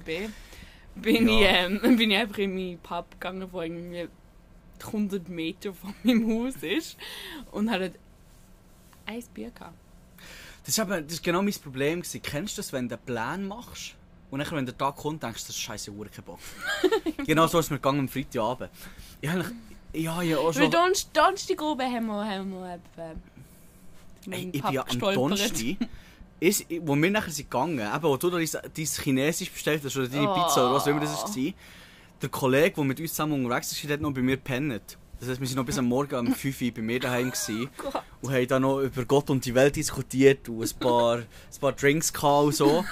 bin, Ja. ich, ähm, bin ich einfach in meinen Pub gegangen, der irgendwie 100 Meter von meinem Haus ist und dort ein Bier gehabt. Das eben, ist genau mein Problem. Gewesen. Kennst du das, wenn du einen Plan machst und dann, wenn der Tag kommt, denkst du, das ist scheiße Uhr, Bock. genau so ist mir gegangen am Freitagabend. Ich ja, ja, auch Weil schon... Donnerstag, Donnerstag oben haben wir, haben wir etwa Ey, ich Pub bin ja am. Donnerstag, ist, wo wir nachher sind gegangen, eben, wo du da dein, dein Chinesisch bestellt hast oder deine Pizza oder was auch immer das Oh. war, der Kollege, der mit uns zusammen unterwegs ist, hat noch bei mir gepennt. Das heisst, wir waren noch bis am Morgen um 5 Uhr bei mir daheim gewesen, Gott. und haben dann noch über Gott und die Welt diskutiert und ein paar, ein paar Drinks gehabt und so.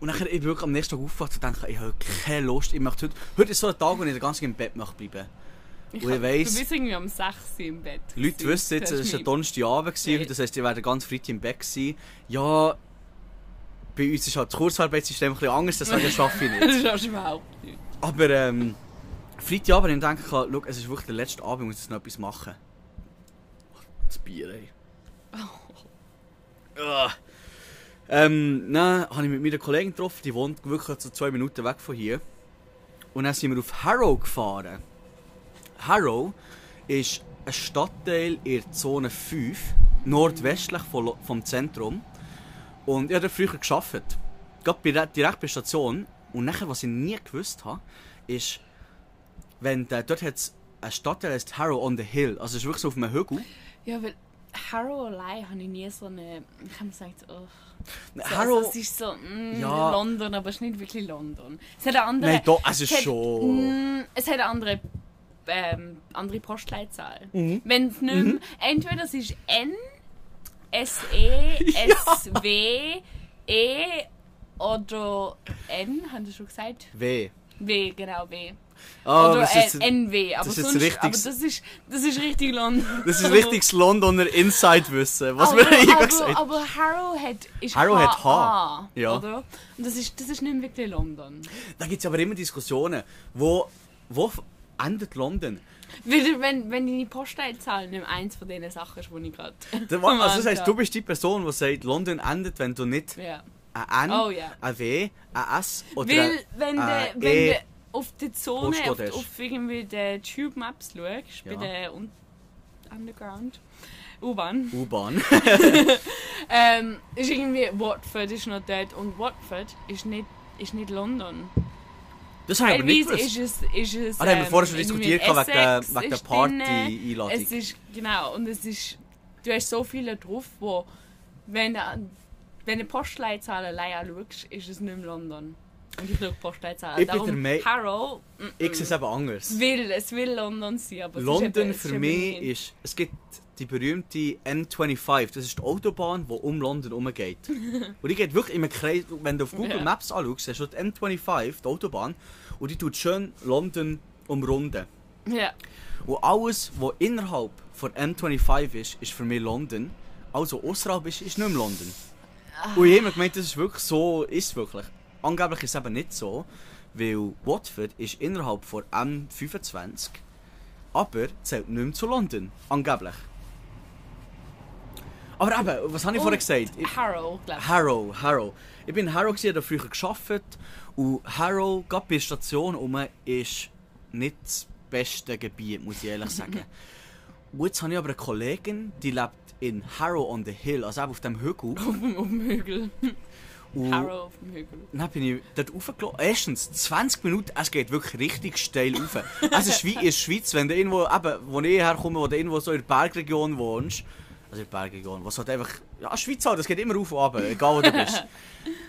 Und dann ich wirklich am nächsten Tag aufgewacht und dachte, ich habe keine Lust, ich möchte heute, heute ist so ein Tag, wo ich den ganzen Tag im Bett möchte bleiben. Ich Und ich weiss- Du bist irgendwie um 6 Uhr im Bett. Die Leute gewesen. wissen jetzt, es war ein Donnerstagabend, gewesen, Nee. das heisst, ich werde ganz Freitag im Bett sein. Ja, bei uns ist halt das Kurzarbeitssystem ein bisschen anders, deswegen schaffe ich Das nicht. schaffst du überhaupt nicht. Aber ähm, Freitagabend, ich denke, schau, es ist wirklich der letzte Abend, ich muss jetzt noch etwas machen. Das Bier, ey. Ah. Ähm, dann habe ich mit meiner Kollegin getroffen, die wohnt wirklich so zwei Minuten weg von hier. Und dann sind wir auf Harrow gefahren. Harrow ist ein Stadtteil in der Zone 5, nordwestlich vom Zentrum. Und ich habe früher gearbeitet. Gerade direkt bei der Station. Und nachher, was ich nie gewusst habe, ist, wenn der, dort hat es ein Stadtteil, das heißt Harrow on the Hill. Also es ist wirklich so auf einem Hügel. Ja, weil Harrow allein habe ich nie so eine. Ich habe gesagt, oh. So, Harrow... also, es ist so mm, Ja. London, aber es ist nicht wirklich London. Es hat eine andere. Nein, doch, es ist schon... mm, es hat eine andere, ähm, andere Postleitzahl. Mhm. Wenn es nicht mehr, entweder es ist N, S, E, S, W, E oder N, haben Sie schon gesagt? Weh. W, genau, W. Ah, oder das äh, ist, NW, aber das ist sonst, richtig- aber das ist, das ist richtig London. das ist richtiges Londoner Inside-Wissen, was aber, wir aber, gesagt haben. aber Harrow hat, ist Harrow hat H. HA, Ja. Oder? Und das ist, das ist nicht wirklich London. Da gibt es aber immer Diskussionen, wo, wo endet London? Weil, wenn, wenn deine Postleitzahl nicht eins von diesen Sachen ist, die ich gerade... Also das heisst, du bist die Person, die sagt, London endet, wenn du nicht Ja. ein N, Oh ja. ein W, ein S oder Weil, ein wenn äh, du wenn E- du auf der Zone, auf, auf irgendwie den Tube Maps schaust, bei Ja. der Un Underground U-Bahn, U-Bahn. ähm, ist irgendwie Watford ist noch dort und Watford ist nicht, ist nicht London. Das habe ich aber nicht gewusst. ist es, ist es Ah, haben wir ähm, vorher schon diskutiert wegen der, wegen der. Party-Einladung. Es ist, genau, und es ist, du hast so viele drauf, wo, wenn du, wenn du Postleitzahl allein anschaust, ist es nicht mehr London. Schaue Postleitzahl. Ich bin der Mei- Harrow, mm, Ich sehe es eben anders. will, es will London sein, aber es ist London eben, für mich ist, es gibt die berühmte N25, das ist die Autobahn, die um London herumgeht. und die geht wirklich im Kreis, wenn du auf Google Ja. Maps anschaust, hast du die N25, die Autobahn, und die tut schön London umrunden. Ja, Und alles, was innerhalb von M25 ist, ist für mich London. Also außerhalb ist, ist nicht mehr London. Und ich habe gemeint, das ist wirklich so, ist wirklich. Angeblich ist es eben nicht so, weil Watford ist innerhalb von M25, aber zählt nicht mehr zu London. Angeblich. Aber eben, was habe ich Und vorher gesagt? Ich, Harrow, glaube ich. Harrow, Harrow. Ich bin in Harrow, gewesen, habe früher gearbeitet. Und Harrow, gerade bei der Station rum, ist nicht das beste Gebiet, muss ich ehrlich sagen. und jetzt habe ich aber eine Kollegin, die lebt in Harrow on the Hill, also eben auf dem Hügel. Auf dem Hügel. Und Harrow auf dem Hügel. dann bin ich dort raufgelaufen. Erstens, 20 Minuten, es geht wirklich richtig steil rauf. Es ist wie in der Schweiz, wenn du irgendwo, eben, wo ich herkomme, wo du irgendwo so in der Bergregion wohnst. Also in der Bergregion, was halt einfach, ja, Schweiz halt, es geht immer rauf und runter, egal wo du bist.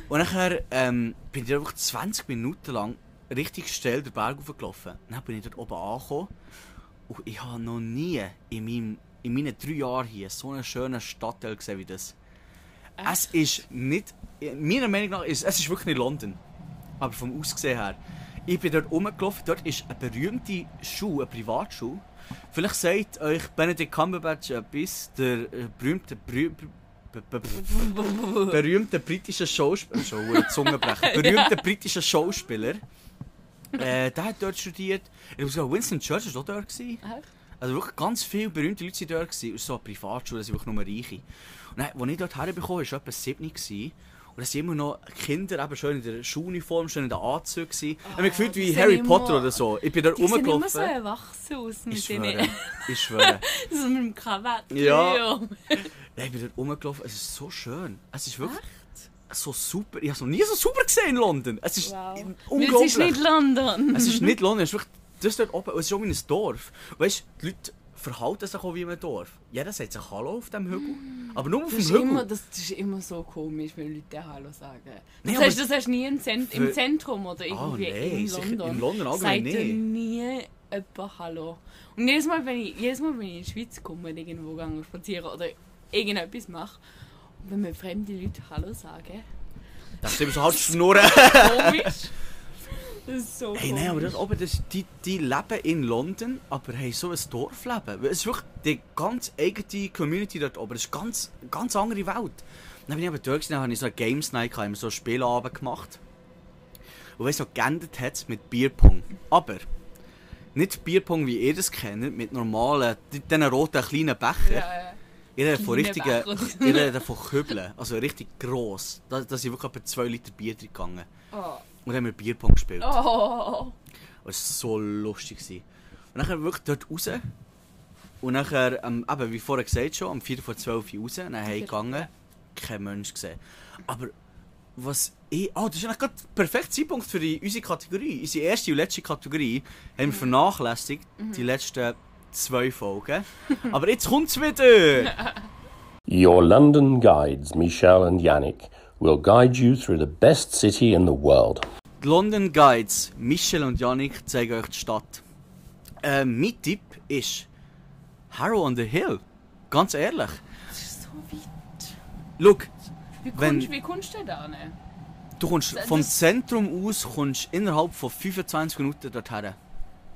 Und nachher ähm, bin ich einfach 20 Minuten lang richtig steil den Berg hochgelaufen. Dann bin ich dort oben angekommen. Und ich habe noch nie in, meinem, in meinen drei Jahren hier so einen schönen Stadtteil gesehen wie das. Es ist nicht, meiner Meinung nach, ist, es ist wirklich nicht London. Aber vom Aussehen her. Ich bin dort rumgelaufen, dort ist eine berühmte Schule, eine Privatschule. Vielleicht sagt euch Benedict Cumberbatch etwas, der äh, berühmte, berü be- be- be- berühmte britische Schauspieler, schon Zungenbrecher, berühmte britische Schauspieler. Äh, der hat dort studiert. Ich glaube sogar Winston Churchill war auch dort. Gewesen. Also wirklich ganz viele berühmte Leute waren dort. Gewesen. Und so eine Privatschule, das wirklich nur Reiche. Dann, als ich dort herbekommen war, war etwa 7 gewesen. Und es sind immer noch Kinder, eben schön in der Schuluniform, schön in den Anzügen. Ich habe mich gefühlt die wie Harry immer- Potter oder so. Ich bin dort Die sehen immer rumgelaufen. so erwachsen aus ich mit schwöre. denen. Ich schwöre. so mit dem Krawatt. Ja. Nein, ich bin dort rumgelaufen. Es ist so schön. Es ist wirklich so super. Ich habe es noch nie so super gesehen in London. Es ist Wow. Unglaublich. es ist nicht London. Es ist nicht London, es ist wirklich, das dort oben, es ist auch wie ein Dorf. Weißt du, die Leute verhalten sich auch wie in einem Dorf. Jeder sagt sich Hallo auf dem Hügel, aber nur auf Das dem Hügel. immer, das ist immer so komisch, wenn Leute Hallo sagen. Das, Nee, heißt, das hast du nie im, Zent im Zentrum oder Ah, irgendwie nein, in sicher- London. in London allgemein nicht. nie jemand Hallo. Und jedes Mal, wenn ich, jedes Mal, wenn ich in die Schweiz komme und irgendwo gehe spazieren oder irgendetwas mache, und wenn mir fremde Leute Hallo sagen, Das ist immer so halt schnurren. komisch. Das ist so Hey, nein, aber das oben, das, die, die leben in London, aber haben so ein Dorfleben. Es ist wirklich die ganz eigene Community dort oben. Das ist eine ganz, ganz andere Welt. Dann bin ich aber dort gewesen, habe ich so eine Games Night, immer so einen Spielabend gemacht. Und weißt du, so geendet hat es mit Bierpong. Aber nicht Bierpong, wie ihr das kennt, mit normalen, die- diesen roten kleinen Becher. Ja, ja. Ihr redet von richtigen, ihr redet von Kübeln, also richtig gross. Da, da sind wirklich etwa 2 Liter Bier drin gegangen. Oh. Und dann haben wir Bierpong gespielt. Oh. Es war so lustig. gewesen. Und dann wirklich dort raus. Und nachher, ähm, eben, wie vorher gesagt schon, am 4 vor 12 Uhr raus, dann heimgegangen. Kein Mensch gesehen. Aber was ich... Oh, das ist eigentlich gerade der perfekte Zeitpunkt für die, unsere Kategorie. Unsere erste und letzte Kategorie haben wir vernachlässigt, die letzten zwei Folgen. Aber jetzt kommt's wieder! Your London guides, Michelle and Yannick, will guide you through the best city in the world. Die London Guides, Michel und Yannick zeigen euch die Stadt. Äh, mein Tipp ist Harrow on the Hill. Ganz ehrlich. Das ist so weit. Schau, Wie Wenn- kommst, wie kommst du da hin? du kommst Das- vom das- Zentrum aus kommst innerhalb von 25 Minuten dorthin.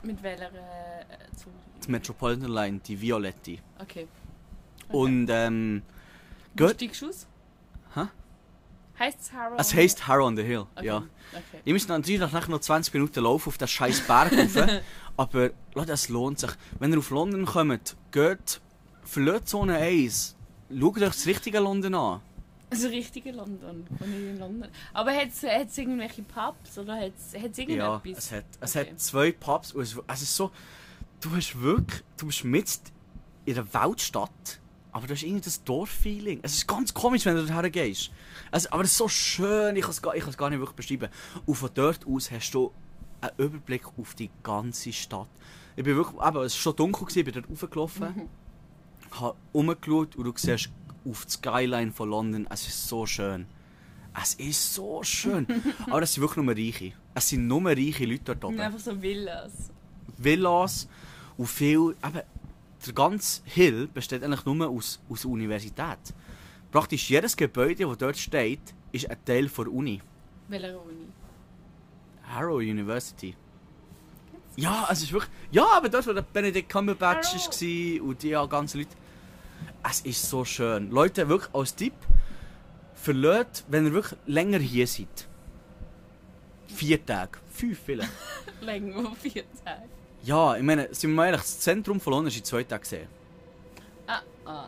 Mit welcher äh, Zug? Die Metropolitan Line, die Violette. Okay. Und ähm, gut. steigst du aus? Heißt es Harrow? es heisst Harrow on the Hill. Okay. Ja. Okay. Ich muss natürlich nachher noch 20 Minuten laufen auf den scheiß Berg rauf. aber es lohnt sich. Wenn ihr auf London kommt, geht, verlasst Zone 1. Schaut euch das richtige London an. Also richtige London. In London. Aber hat es irgendwelche Pubs oder hat es Ja, irgendetwas? es hat, es Okay. hat zwei Pubs. Und es, es ist so, du hast wirklich, du bist mit in der Weltstadt, aber du hast irgendwie das Dorffeeling. Es ist ganz komisch, wenn du dorthin gehst. Also, aber es ist so schön, ich kann es gar, ich kann es gar nicht wirklich beschreiben. Und von dort aus hast du einen Überblick auf die ganze Stadt. Ich bin wirklich, eben, es war schon dunkel, gewesen, ich bin dort raufgelaufen, habe umgeschaut und du siehst auf die Skyline von London, es ist so schön. Es ist so schön. Aber es sind wirklich nur Reiche. Es sind nur reiche Leute dort oben. Einfach so Villas. Villas und viel. Eben, der ganze Hill besteht eigentlich nur aus, aus Universität. Praktisch jedes Gebäude, das dort steht, ist ein Teil der Uni. Welcher Uni? Harrow University. Ja, es ist wirklich. Ja, aber dort, wo der Benedict Cumberbatch war und die ganzen Leute. Es ist so schön. Leute, wirklich als Tipp, verlässt, wenn ihr wirklich länger hier seid. Vier Tage. Fünf vielleicht. Länger als vier Tage. Ja, ich meine, sind wir mal ehrlich, das Zentrum von London ist in zwei Tagen gesehen. Ah, ah.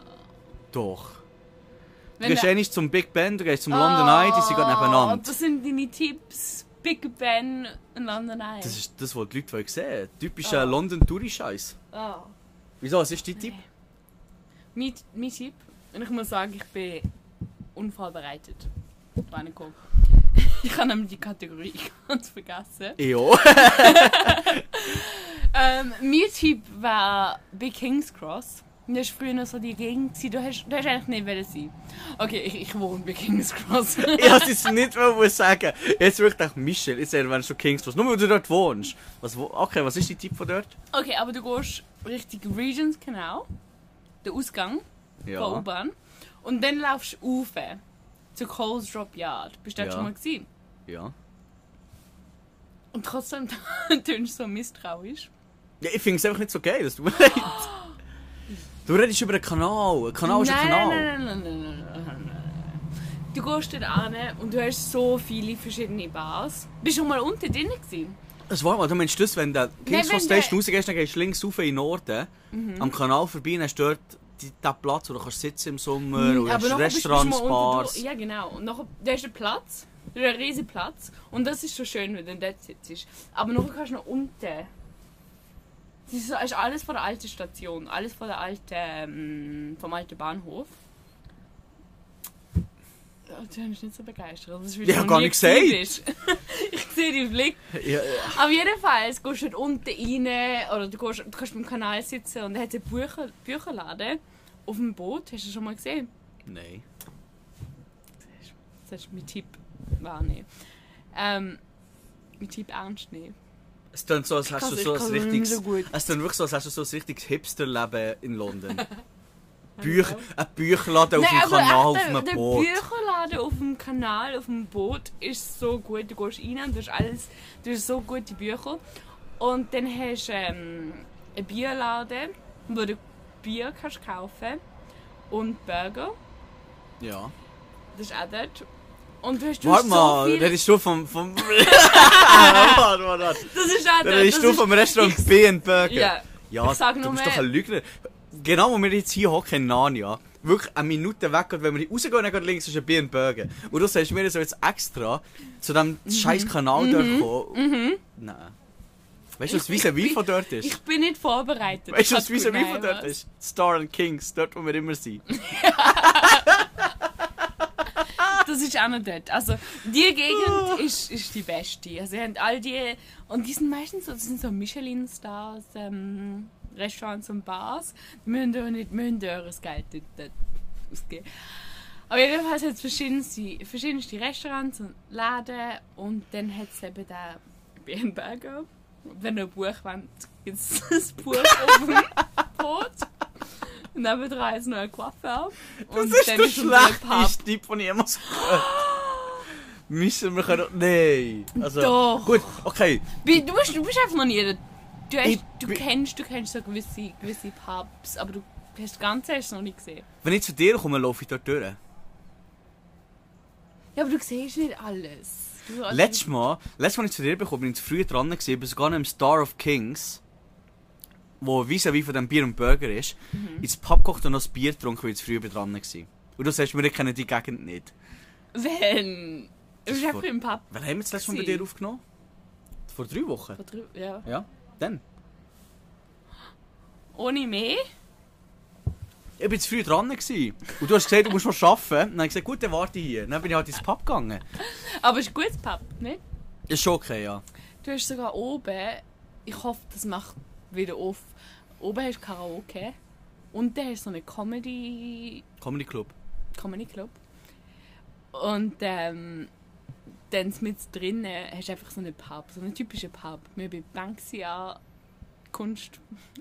Doch. Du Wenn gehst der- eh nicht zum Big Ben, du gehst zum London Eye, die sind gerade nebeneinander. Das sind deine Tipps. Big Ben und London Eye. Das ist das, was die Leute wollen sehen Typischer Ah. London-Touri-Scheiß. Ah. Wieso, was ist dein Tipp? Mein, mein Tipp, und ich muss sagen, ich bin unvorbereitet. Reingekommen. Ich habe nämlich die Kategorie ganz vergessen. Ja. Ähm, mein Tipp war bei King's Cross. Und Das war früher noch so die Gegend. Du hast, du hast eigentlich nicht wollen sein. Okay, ich, ich wohne bei King's Cross. ich wollte es nicht mal sagen. Jetzt wirklich gedacht, Michel, jetzt wenn du Kings Cross. Nur weil du dort wohnst. Was, okay, was ist dein Tipp von dort? okay, aber du gehst Richtung Regents Canal. Der Ausgang Ja. von U-Bahn. Und dann laufst du rauf zu Coles Drop Yard. Bist du dort Ja. schon mal gesehen? Ja. Und trotzdem tönst du so misstrauisch. ja ich finde es einfach nicht so geil, das tut mir leid. Du redest über einen Kanal. Ein Kanal ist ein Kanal. Nein, nein, nein, nein, nein. Du gehst dort an und du hast so viele verschiedene Bars. Bist du schon mal unten drin gewesen? Das war mal, du meinst das, wenn du Kings wenn Cross der- Station rausgehst, dann gehst du links rauf in den Norden. Mhm. Am Kanal vorbei, dann hast du dort den Platz, wo du kannst sitzen im Sommer. Mhm, und hast Restaurants, Bars. Ja, genau. Und nachher, da ist ein Platz, ein riesiger Platz. Und das ist so schön, wenn du dort sitzt. Aber nachher kannst du noch unten. Das ist alles von der alten Station, alles von der alten, ähm, vom alten Bahnhof. Ja, Du bist nicht so begeistert. Das ist, weil Ja, du noch gar nicht bist. ich sehe deinen Blick. Ja, ja. Auf jeden Fall, gehst du unten rein, oder du, gehst, du kannst beim Kanal sitzen und da hat einen Bücher, Bücherladen auf dem Boot. Hast du schon mal gesehen? Nein. Das ist mein Tipp. War nicht. Ähm, mein Tipp ernst nehmen. Es klingt so, als hast du so ich ein richtiges... so gut. Es klingt wirklich so, als hast du so ein richtiges Hipsterleben in London. Büch, ein Bücherladen auf dem aber Kanal, auf einem der, Boot. Der Bücherladen auf dem Kanal, auf dem Boot ist so gut. Du gehst rein und du hast alles, du hast so gute Bücher. Und dann hast du ähm, einen Bierladen, wo du Bier kannst kaufen und Burger. Ja. Das ist auch dort. Und du hast, du Warte mal, so viel... das ist du vom... vom warte, warte, warte. das ist auch dort. Das ist das du vom Restaurant ich- B Burger. Ja. Ja, Ich sag du bist mehr- doch ein Lügner. Genau, wo wir jetzt hier hocken Narnia, wirklich eine Minute weg, und wenn wir rausgehen, dann geht links ist ein B Burger. Und du sagst mir so jetzt extra zu diesem Mhm. scheiß Kanal durchkommen. Nein. Weißt du, was vis-à-vis ich- von dort ist? Ich bin nicht vorbereitet. Weißt du, was vis-à-vis gut- von dort ist? Star and Kings, dort wo wir immer sind. Das ist auch noch dort. Also, die. Gegend ist, ist die beste. Also, sie haben all die. Und die sind meistens so, sind so Michelin-Stars, ähm, Restaurants und Bars. Die müssen doch nicht müssen eure Geld dort, ausgeben. Aber jedenfalls hat es verschiedenste, verschiedenste Restaurants und Läden. Und dann hat es eben den Burger. Wenn ihr ein Buch wollt, gibt es das Buch auf dem Boot. Und nebendran ist noch ein Coiffeur. Das Und ist dann der Pub. schlechteste Tipp, den ich jemals gehört. Müssen wir können... Nein. Also, Doch. Gut, okay. Du bist, du bist einfach noch nie. Du, hast, Ich du, kennst, du kennst so gewisse, gewisse Pubs, aber du hast das Ganze hast noch nicht gesehen. Wenn ich zu dir komme, laufe ich dort durch. Ja, aber du siehst nicht alles. Du, also, Letztes Mal, letztes Mal, als ich zu dir bekommen bin, ich zu früh dran gewesen, bin sogar noch im Star of Kings, wo vis-à-vis von dem Bier und Burger ist, Mhm. ins Pub gekocht und noch das Bier getrunken, weil ich zu früh dran war. Und du sagst mir, ich kenne die Gegend nicht. Wenn. Du bist ist einfach im Pub. Wann haben wir das letzte Mal bei dir aufgenommen? Vor drei Wochen? Vor drei- Ja. Ja, dann. Ohne mehr? Ich bin zu früh dran gewesen. Und du hast gesagt, du musst noch arbeiten. Dann habe ich gesagt, gut, dann warte ich hier. Dann bin ich halt ins Pub gegangen. Aber es ist ein gutes Pub, nicht? Ist schon okay, ja. Du hast sogar oben, ich hoffe, das macht wieder auf. Oben hast du Karaoke. Und dann hast du so eine Comedy Comedy Club. Comedy Club. Und ähm, dann mit drinnen hast du einfach so einen Pub, so einen typischen Pub. Wir bei Banksy Art, Kunst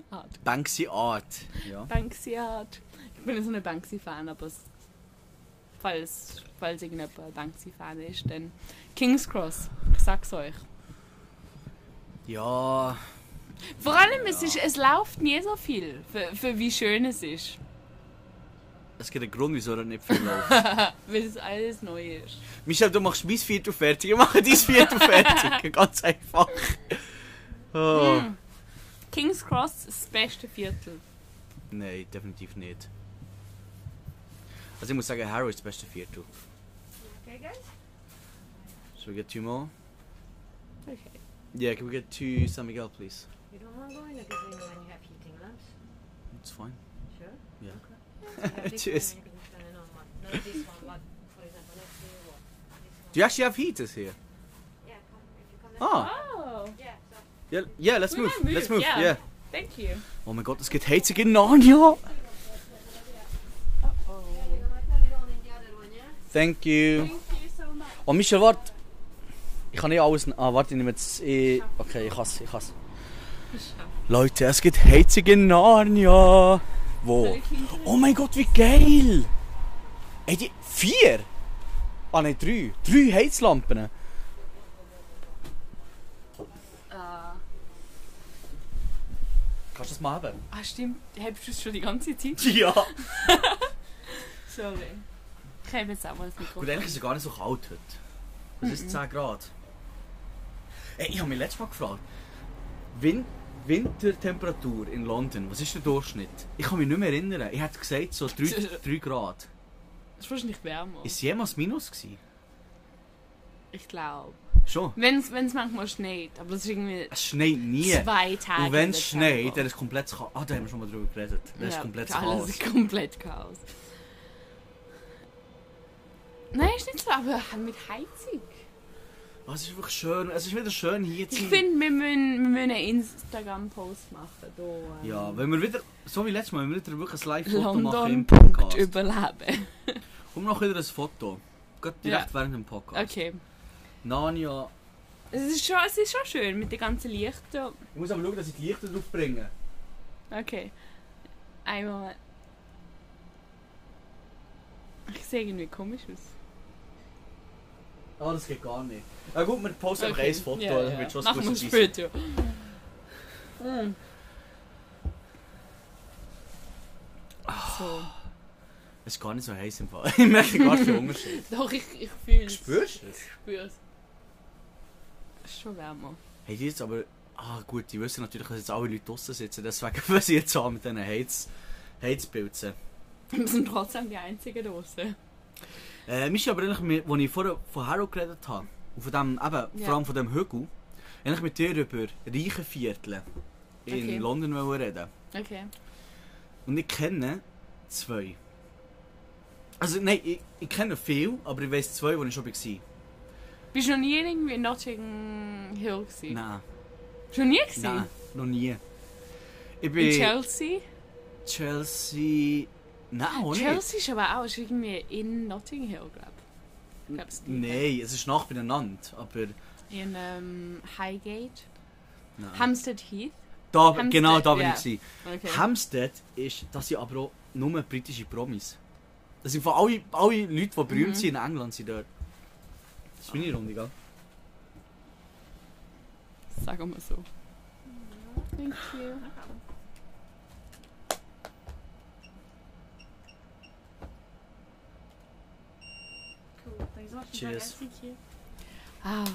Art. Banksy Art. Ja. Banksy Art. Ich bin so ein Banksy-Fan, aber falls, falls irgendjemand Banksy-Fan ist, dann King's Cross. Ich sag's euch. Ja. Vor allem, es, ist, es läuft nie so viel, für, für wie schön es ist. Es gibt einen Grund, wieso er nicht viel läuft. Weil es alles neu ist. Michel, du machst mein Viertel fertig, ich mache dein Viertel fertig. Ganz einfach. Oh. Hm. King's Cross, das beste Viertel. Nein, definitiv nicht. Also ich muss sagen, Harrow ist das beste Viertel. Okay, guys? Shall we get two more? Okay. Yeah, can we get two San Miguel, please? You don't want to go in the casino when you have heating lamps? It's fine. Sure. Yeah. You what? Do you actually have heaters here? Yeah, come, if you come Ah, Oh, Yeah, so. yeah, yeah let's move. might Let's move, move, yeah. yeah. thank you. Oh mein Gott, es gibt Heizung in Narnia. Oh. Thank you. Thank you so much. Oh, Michel, warte. Ich kann nicht alles... Ah, warte, ich nehme jetzt... Ich, okay, ich hasse, ich hasse. Leute, es gibt Heizung in Narnia. Wo? Oh mein Gott, wie geil! Ey, die... Vier? Ah, nein, drei. Drei Heizlampen. Kannst du das mal haben? ah, stimmt. Hast du es schon die ganze Zeit? Ja. Sorry. Ich habe jetzt auch mal das Gut, Mikrofon. eigentlich ist es gar nicht so kalt heute. Es ist 10 Grad. Ey, ich habe mich letztes Mal gefragt, Win Wintertemperatur in London, was ist der Durchschnitt? Ich kann mich nicht mehr erinnern. Ich hätte gesagt, so 3, 3 Grad. Das ist wahrscheinlich wärmer. Ist es jemals Minus gewesen? Ich glaube. Schon. Wenn es manchmal schneit, aber das ist irgendwie Es schneit nie. zwei Tage. Und wenn es schneit, dann ist komplett Chaos. Ah, da haben wir schon mal drüber geredet. Das ist Ja, komplett alles Chaos. ist komplett Chaos. Nein, ist nicht so, aber mit Heizung. Ah, es ist wirklich schön. Es ist wieder schön hier zu Ich sein. finde, wir müssen, wir müssen einen Instagram-Post machen. Da, ähm, Ja, wenn wir wieder, so wie letztes Mal, wenn wir wieder wirklich ein Live-Foto machen im Podcast. überleben. Und noch wieder ein Foto. Gerade direkt während dem Podcast. Okay. Narnia. Es ist, schon, es ist schon schön mit den ganzen Lichtern. Ich muss aber schauen, dass ich die Lichter drauf bringe. Okay. Einmal. Ich sehe irgendwie komisch aus. Ah, das geht gar nicht. Na gut, wir posten Okay. ein Foto, Ja, ja. wird schon Machen wir gutes später. Essen. So. Es ist gar nicht so heiß im Fall. Ich merke gar keinen Unterschied. Doch, ich, ich fühle es. Spürst du es? Ich spüre es. Es ist schon wärmer. Hey, die jetzt aber... Ah gut, die wissen natürlich, dass jetzt alle Leute draußen sitzen, deswegen was sie jetzt an mit diesen Heiz... Heizpilzen. Wir sind trotzdem die einzigen draußen. Äh, mich aber eigentlich, als ich vorher von Harrow geredet habe, und von dem, eben, Ja. vor allem von dem Hügel, eigentlich mit dir über reiche Viertel in Okay. London reden. Okay. Und ich kenne zwei. Also nein, ich, ich kenne viel, aber ich weiß zwei, wo ich schon war. Bist du noch nie irgendwie in Notting Hill gewesen? Nein, Schon nie gewesen? nein, noch nie. Ich bin In Chelsea? Chelsea... Nein, auch nicht. Chelsea ist aber auch ist irgendwie in Notting Hill, glaube ich. Nein, es ist nach beieinander, aber... In ähm, Highgate. Nein. Hampstead Heath. da, Hampstead, genau, da bin ja. ich. Okay. Hampstead ist, das sind aber auch nur britische Promis. Das sind von alle, alle Leute, die berühmt Mhm. sind in England, sind dort. Das ist meine Runde, gell? Sagen wir so. Thank you. Cool. Thanks so much. Enjoy, Cheers. guys. Thank you. Ah,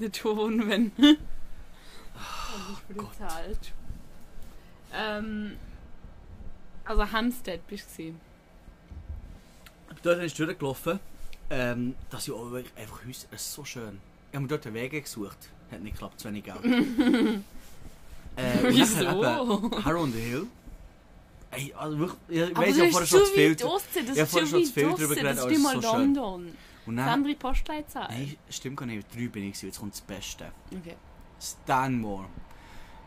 der Ton, wenn. Oh ich bin bezahlt. Ähm. Also Hampstead bist du. gewesen. Dort bin ich durchgelaufen. Ähm, das wirklich einfach Häuser, es ist so schön. Ich habe mir dort einen Weg gesucht. Hat nicht geklappt, zu wenig Geld. äh, Wieso? Harrow on the Hill. Ey, also wirklich, ich ich habe vorher ist schon zu viel... weit draussen, das Ja, ist schon zu viel drüber geredet, das aber ist es ist mal so schön. Und Das dann... andere Postleitzahl. Nein, stimmt gar nicht. Drei bin ich, gewesen, jetzt kommt das Beste. Okay. Stanmore.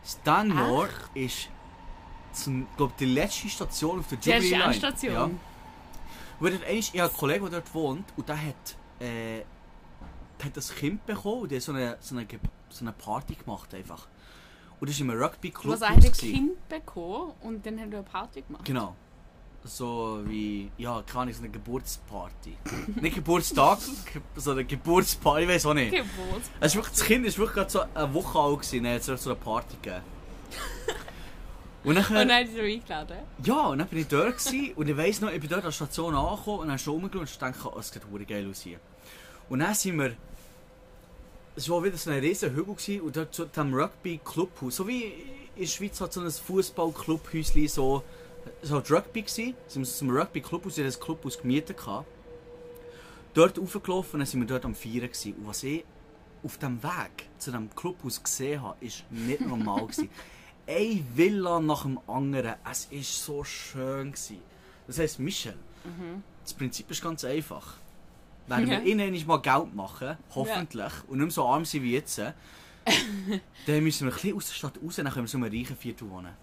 Stanmore ist zum, glaub, die letzte Station auf der Die Jubilee Line. Endstation. Ja. Wo dort ich habe einen Kollegen, der dort wohnt, und der hat, äh, der hat ein Kind bekommen und der hat so eine, so eine, so eine Party gemacht einfach. Und das war in einem Rugby-Club. Was ein Kind bekommen und dann haben wir eine Party gemacht. Genau. So wie, ja, keine Ahnung, so eine Geburtsparty. nicht Geburtstag, ge- so eine Geburtsparty, ich weiß auch nicht. Geburtstag. Es ist wirklich, das Kind war wirklich gerade so eine Woche alt, gewesen, dann hat es so eine Party gegeben. Und dann, Und dann haben sie eingeladen. ja, und dann bin ich dort gewesen, und ich weiss noch, ich bin dort an der Station angekommen und dann schon rumgeschaut und ich dachte, oh, es sieht verdammt geil aus hier. Und dann sind wir, es war wieder so ein riesen Hügel gewesen, und dort zu dem Rugby-Clubhaus, so wie in der Schweiz hat so ein Fußball-Clubhäuschen so, so ein Rugby gewesen, sind wir zum Rugby-Clubhaus, wir hatten ein Clubhaus gemietet. Gehabt. Dort raufgelaufen und dann sind wir dort am Feiern gewesen. Und was ich auf dem Weg zu dem Clubhaus gesehen habe, ist nicht normal gewesen. Eine Villa nach dem anderen. Es war so schön. Gewesen. Das heisst, Michel, das Prinzip ist ganz einfach. wir Ja. irgendwann mal Geld machen, hoffentlich, und nicht mehr so arm sein wie jetzt, dann müssen wir ein bisschen aus der Stadt raus, dann können wir so einem reichen Viertel wohnen.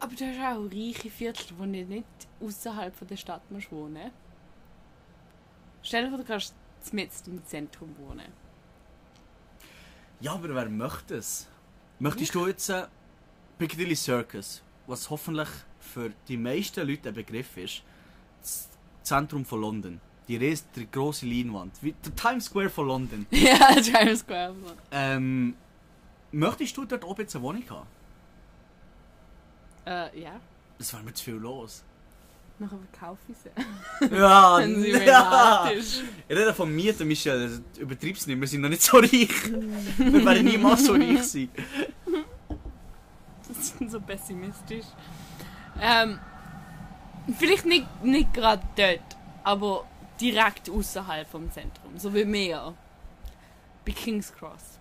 Aber du hast auch reiche Viertel, wo du nicht außerhalb von der Stadt musst wohnen Stell dir vor, du kannst mitten im Zentrum wohnen. Ja, aber wer möchte es? Möchtest du jetzt äh, Piccadilly Circus, was hoffentlich für die meisten Leute ein Begriff ist, das Zentrum von London, die, Ries- die grosse Leinwand, wie der Times Square von London. ja, Times Square. Ähm, möchtest du dort oben jetzt eine Wohnung haben? Äh, ja. Das wäre mir zu viel los. Nachher verkaufe ich sie. Ja, Wenn sie mir ja. Ich rede von Mieten, Michel. Übertreib's nicht, wir sind noch nicht so reich. wir werden niemals so reich sein. Das ist so pessimistisch. Ähm, vielleicht nicht, nicht gerade dort, aber direkt außerhalb vom Zentrum. So wie mehr. Bei King's Cross.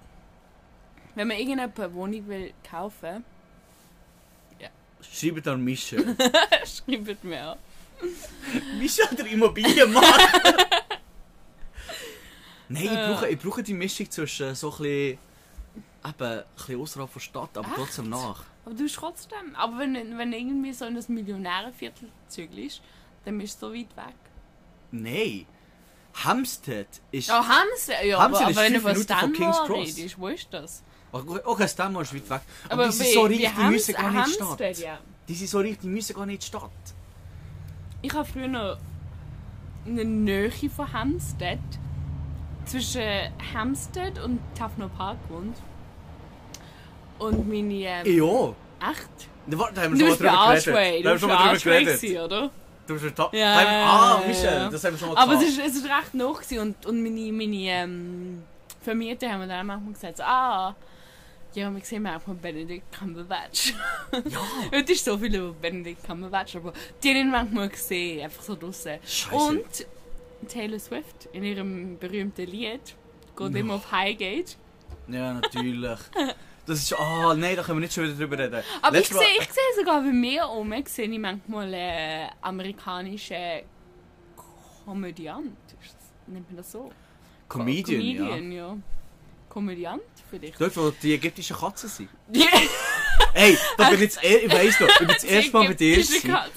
Wenn man irgendjemand eine Wohnung will kaufen, Schreibt an Michel. schreibt mir. Michel, der Immobilienmarkt. Nein, ich Äh. brauche, ich brauche die Mischung zwischen so ein bisschen, eben, ein bisschen außerhalb der Stadt, aber Echt? trotzdem nach. Aber du bist trotzdem. Aber wenn, wenn irgendwie so in das Millionärenviertel zügelst, dann bist du so weit weg. Nein. Hampstead ist... Ja, Hamster, ja, Hamster aber, ist aber wenn du von von King's Stanmore Cross. redest, wo ist das? Okay, Stanmore ist weit weg. Aber, die sind wie- so die müssen gar nicht Stadt. ja. Sind so reich, die müssen gar nicht Stadt. Ich habe früher noch in der Nähe von Hampstead, zwischen Hampstead und Tafno Park gewohnt. Und meine. Ähm, Ja. echt? Da warte, da haben wir schon mal drüber geredet. Da haben wir schon mal drüber geredet. oder? Du bist. Ja, ah, Michel, ja. das haben wir schon mal Aber es ist, es ist recht noch und, und meine, meine ähm, Vermieter haben mir dann manchmal gesagt, so, ah, ja, wir sehen manchmal Benedict Cumberbatch. Ja. Heute ist so viel über Benedict Cumberbatch, aber die haben ihn manchmal gesehen, einfach so draussen. Scheiße. Und Taylor Swift in ihrem berühmten Lied geht immer auf Highgate. Ja, natürlich. Das ist. Ah, nein, da können wir nicht schon wieder drüber reden. Aber ich Letztes Mal- sehe, ich sehe sogar bei mir oben, sehe ich manchmal äh, amerikanische Komödiant. Nennt man das so? Comedian, ja. Comedian, ja. Komödiant vielleicht. Dort, wo die ägyptischen Katzen sind. Die- Ey, da bin ich jetzt, ich weiss noch, ich bin das erste Mal bei dir.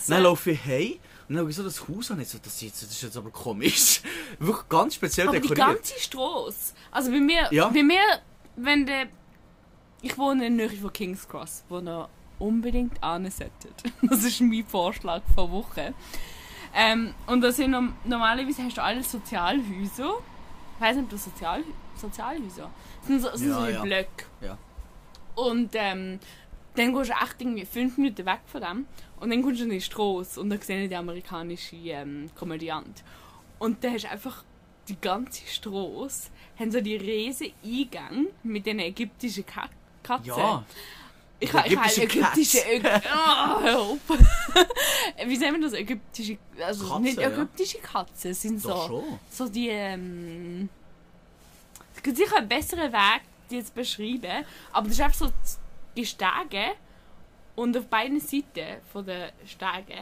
Dann laufe ich heim und dann ich so das Haus an. So, das, jetzt, das ist jetzt aber komisch. Wirklich ganz speziell Aber die dekoriert. ganze Straße. Also bei mir, Ja. bei mir, wenn der. Ich wohne in der Nähe von King's Cross, wo ihr unbedingt hin solltet. Das ist mein Vorschlag vor Woche. Ähm, und da sind norm- normalerweise hast du alle Sozialhäuser. Ich weiß nicht, ob das Sozial Sozialhäuser. Das sind so, sind Ja, so wie ja. Blöcke. Ja. Und ähm, dann gehst du echt irgendwie fünf Minuten weg von dem. Und dann kommst du in die Straße und dann siehst du die amerikanische ähm, Komödiant. Und da hast du einfach die ganze Straße, haben so die riesen Eingänge mit den ägyptischen Ka Katzen. Ja, ich habe ägyptische ägyptische Cats. Ägyptische. Oh, hör auf. Wie sagen wir das? Ägyptische. Also Katzen, nicht ja. ägyptische Katzen, es sind doch so, schon. so die. Ähm, es gibt sicher einen besseren Weg, die zu beschreiben. Aber das ist einfach so die Stege. Und auf beiden Seiten von der Stege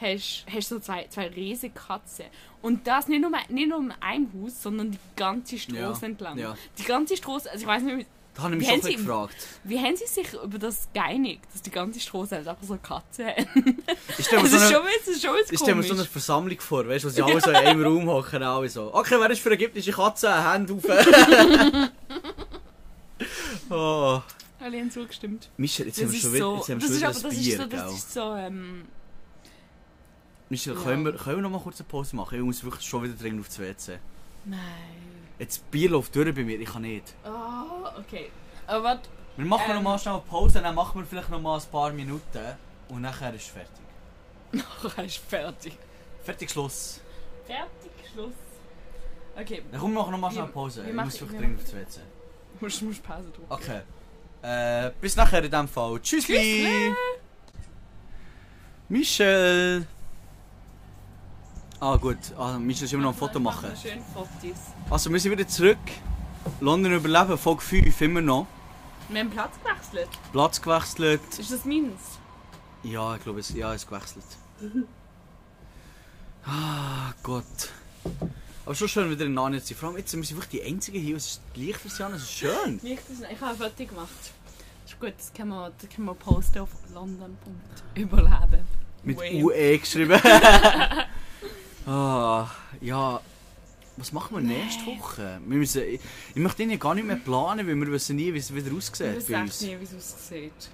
hast du so zwei, zwei riesige Katzen. Und das nicht nur, nicht nur in einem Haus, sondern die ganze Straße Ja, entlang. ja. Die ganze Straße, also ich weiß nicht, Da habe ich mich Wie schon Sie- gefragt. wie haben sie sich über das geeinigt, dass die ganze Straße halt einfach so Katzen haben? Ich stelle mir Das so ist eine, das ich stelle mir so eine Versammlung vor, weißt du, wo sie alle so in einem Raum hocken, alle so. Okay, wer ist für ägyptische Katzen? Hände auf. oh. Alle haben zugestimmt. Michel, jetzt Das haben wir schon wieder, so, jetzt haben wir das schon ist wieder das ist Bier, so, das ist so, ähm, Michel, Ja. können, wir, können wir noch mal kurz eine Pause machen? Ich muss wirklich schon wieder dringend aufs WC. nein. Jetzt Bier läuft durch bei mir, ich kann nicht. Oh, okay. Aber warte, Wir machen Ähm. noch mal schnell eine Pause, dann machen wir vielleicht noch mal ein paar Minuten und nachher ist fertig. nachher ist fertig. Fertig, Schluss. Fertig, Schluss. Okay, Dann komm, wir machen noch mal schnell eine Pause. wir Ich machen- muss wirklich wir dringend aufs WC. musst, musst Pause drücken. Okay. Äh, bis nachher in dem Fall. Tschüssli! Tschüssli. Michel! Ah gut, ah, Michel ist immer noch ein Foto machen. Schön Fotos. Also wir sind wieder zurück. London überleben, Folge 5 immer noch. Wir haben Platz gewechselt. Platz gewechselt. Ist das meins? Ja, ich glaube es ja, es ist gewechselt. Ah. Gott. Aber schon schön wieder in Narnia zu sein. Vor allem jetzt sind wir einfach die Einzigen hier. Es ist die Lichtversion, es ist schön. Licht ist- Ich habe fertig gemacht. Ist gut, das können wir, das können wir posten auf london.überleben. Mit Wave. UE geschrieben. ah, ja. Was machen wir nächste Woche? Wir müssen, ich, ich möchte ihn gar nicht mehr planen, weil wir wissen nie, wie es wieder Ich aussieht weiß bei echt nie, wie es aussieht.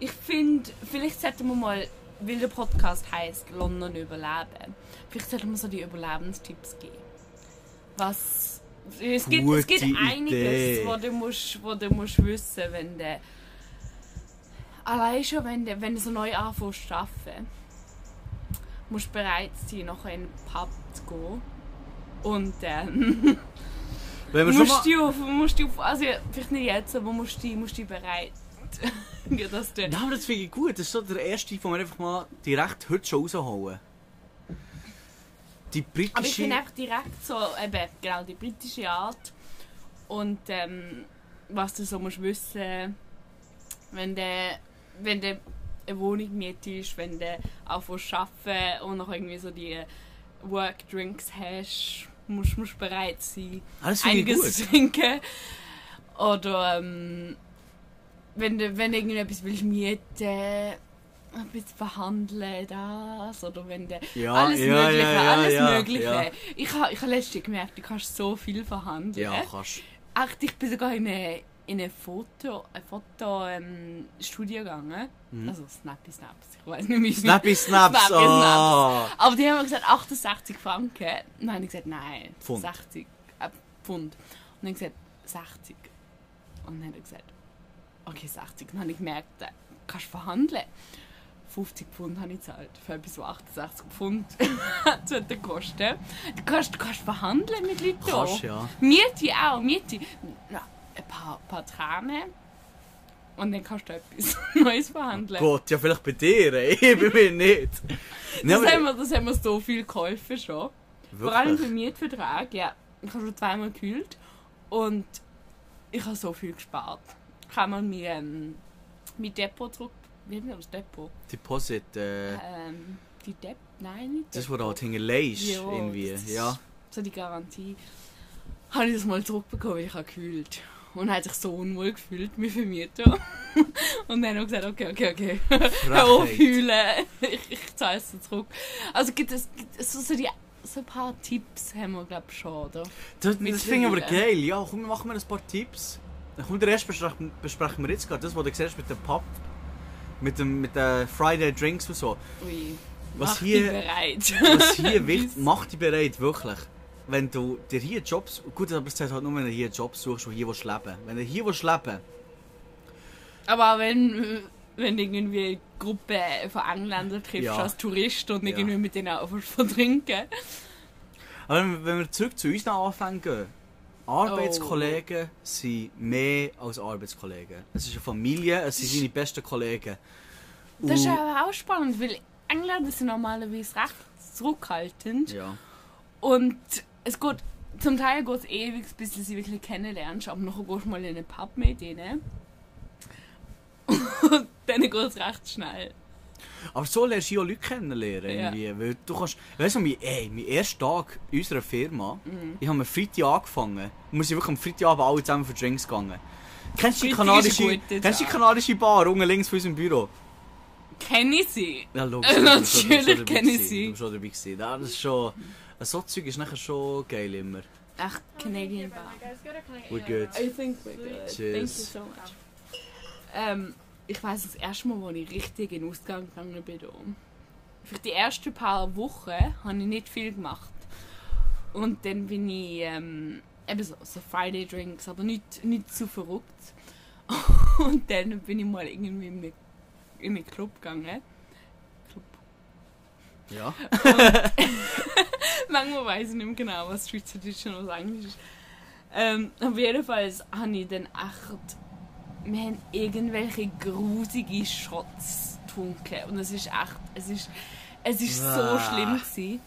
Ich finde, vielleicht sollten wir mal, weil der Podcast heisst London überleben, vielleicht sollten wir so die Überlebenstipps geben. Was... Es gibt, es gibt Gute einiges, Idee. wo du, musst, wo du musst wissen wenn du... Allein schon, wenn du, wenn du so neu anfängst zu arbeiten, musst bereit sein, nachher in den Pub zu gehen. Und ähm, Wenn wir schon musst mal, du auf, musst du auf, also vielleicht nicht jetzt, aber musst du, musst du bereit, ja, dass du, ja, aber das finde ich gut. Das ist so der erste, den wir einfach mal direkt heute schon rausholen. Die britische... aber ich finde einfach direkt so, eben, genau, die britische Art und ähm, was du so musst wissen, wenn du, wenn du eine Wohnung mietest, wenn du anfängst zu arbeiten und noch irgendwie so die Work-Drinks hast, musst du bereit sein, ah, finde ich einiges gut. zu trinken. Oder ähm, wenn du wenn du irgendetwas willst mieten, ein bisschen verhandeln, das. Oder wenn du Ja, alles ja, Mögliche, ja, ja, alles Mögliche. Ich habe ich ha letztens gemerkt, du kannst so viel verhandeln. Ja, kannst Echt, ich bin sogar in eine, in eine Foto, ein Foto ähm, Studio gegangen. Also Snappy Snaps, ich weiß nicht, wie es Mhm. Snappy Snaps! Snappy ah. aber die haben gesagt 68 Franken. Dann habe ich gesagt, nein, Pfund. 60 äh, Pfund. Und dann habe ich gesagt, 60. Und dann hat er gesagt, okay, 60. Dann habe ich gemerkt, da kannst du verhandeln. 50 Pfund habe ich gezahlt für etwas, was 68 Pfund sollte kosten. Du kannst, du kannst verhandeln mit Leuten. Kannst, ja. Miete auch, Miete. Ja, ein paar, paar Tränen. Und dann kannst du etwas Neues verhandeln. Gott, ja vielleicht bei dir, ey. bei mir nicht. Das haben, wir, das haben wir so viel geholfen schon. Vor allem Wirklich? beim Mietvertrag, ja. Ich habe schon zweimal gekühlt und ich habe so viel gespart. Habe mal mein, ähm, mein Depot zurück... Wie nennt man das Depot? Deposit, äh, Ähm, die Dep... Nein, nicht das, Depot. wo du halt hinterlegst, Ja, irgendwie. Ja. So die Garantie. Habe ich das mal zurückbekommen, weil ich habe gekühlt. Und hat sich so unwohl gefühlt, mein Vermieter. Und dann habe ich gesagt, okay, okay, okay. Hör auf, heulen. Ich, ich zahle es zurück. Also gibt es, gibt es so, so, die, so ein paar Tipps haben wir, glaube ich, schon, oder? Das, das finde ich aber geil. Ja, komm, machen wir ein paar Tipps. Dann kommt der erste besprechen, besprechen wir jetzt gerade. Das, was du siehst mit dem Pub. Mit dem mit den Friday Drinks und so. Ui. Was mach hier- bereit. Was hier wichtig mach dich bereit, wirklich. Wenn du dir hier Jobs. Gut, aber es zählt halt nur, wenn du hier Jobs suchst, wo hier willst leben Wenn du hier willst leben Aber wenn, wenn du irgendwie eine Gruppe von Engländern triffst Ja. als Tourist und Ja. irgendwie mit denen auch vertrinken. Aber wenn, wenn wir zurück zu unseren Anfängen gehen. Arbeitskollegen sind mehr als Arbeitskollegen. Es ist eine Familie, es sind seine besten Kollegen. Das ist Und- aber auch spannend, weil Engländer sind normalerweise recht zurückhaltend. ja. Und es geht, zum Teil geht es ewig, bis du sie wirklich kennenlernst, aber nachher gehst du mal in einen Pub mit ihnen. Und dann geht es recht schnell. Aber so lernst du ja auch Leute kennenlernen. Ja. Weil du kannst, weißt du, mein, ey, mein erster Tag in unserer Firma, Mhm. ich habe am Freitag angefangen. Und wir sind wirklich am Freitagabend alle zusammen für Drinks gegangen. Kennst du die kanadische, kennst du die kanadische Bar unten links von unserem Büro? Kenne ich sie? Ja, logisch. Natürlich kenne ich sie. Du bist schon dabei gewesen. Das ist schon... So Zeug ist nachher schon geil immer. Ach, Canadian Bar. We're good. I think we're good. Cheers. Thank you so much. Ähm, ich weiß das erste Mal, als ich richtig in den Ausgang gegangen bin. Für die ersten paar Wochen habe ich nicht viel gemacht. Und dann bin ich ähm, eben so, so Friday Drinks, aber nicht, nicht zu verrückt. Und dann bin ich mal irgendwie in einen, in einen Club gegangen. Club. Ja. Manchmal weiß ich nicht mehr genau, was Schweizerdeutsch und was Englisch ist. Ähm, auf jeden Fall habe ich dann echt. Wir haben irgendwelche grusige Shots getrunken. Und es ist echt. Es ist, es ist so schlimm. Gewesen.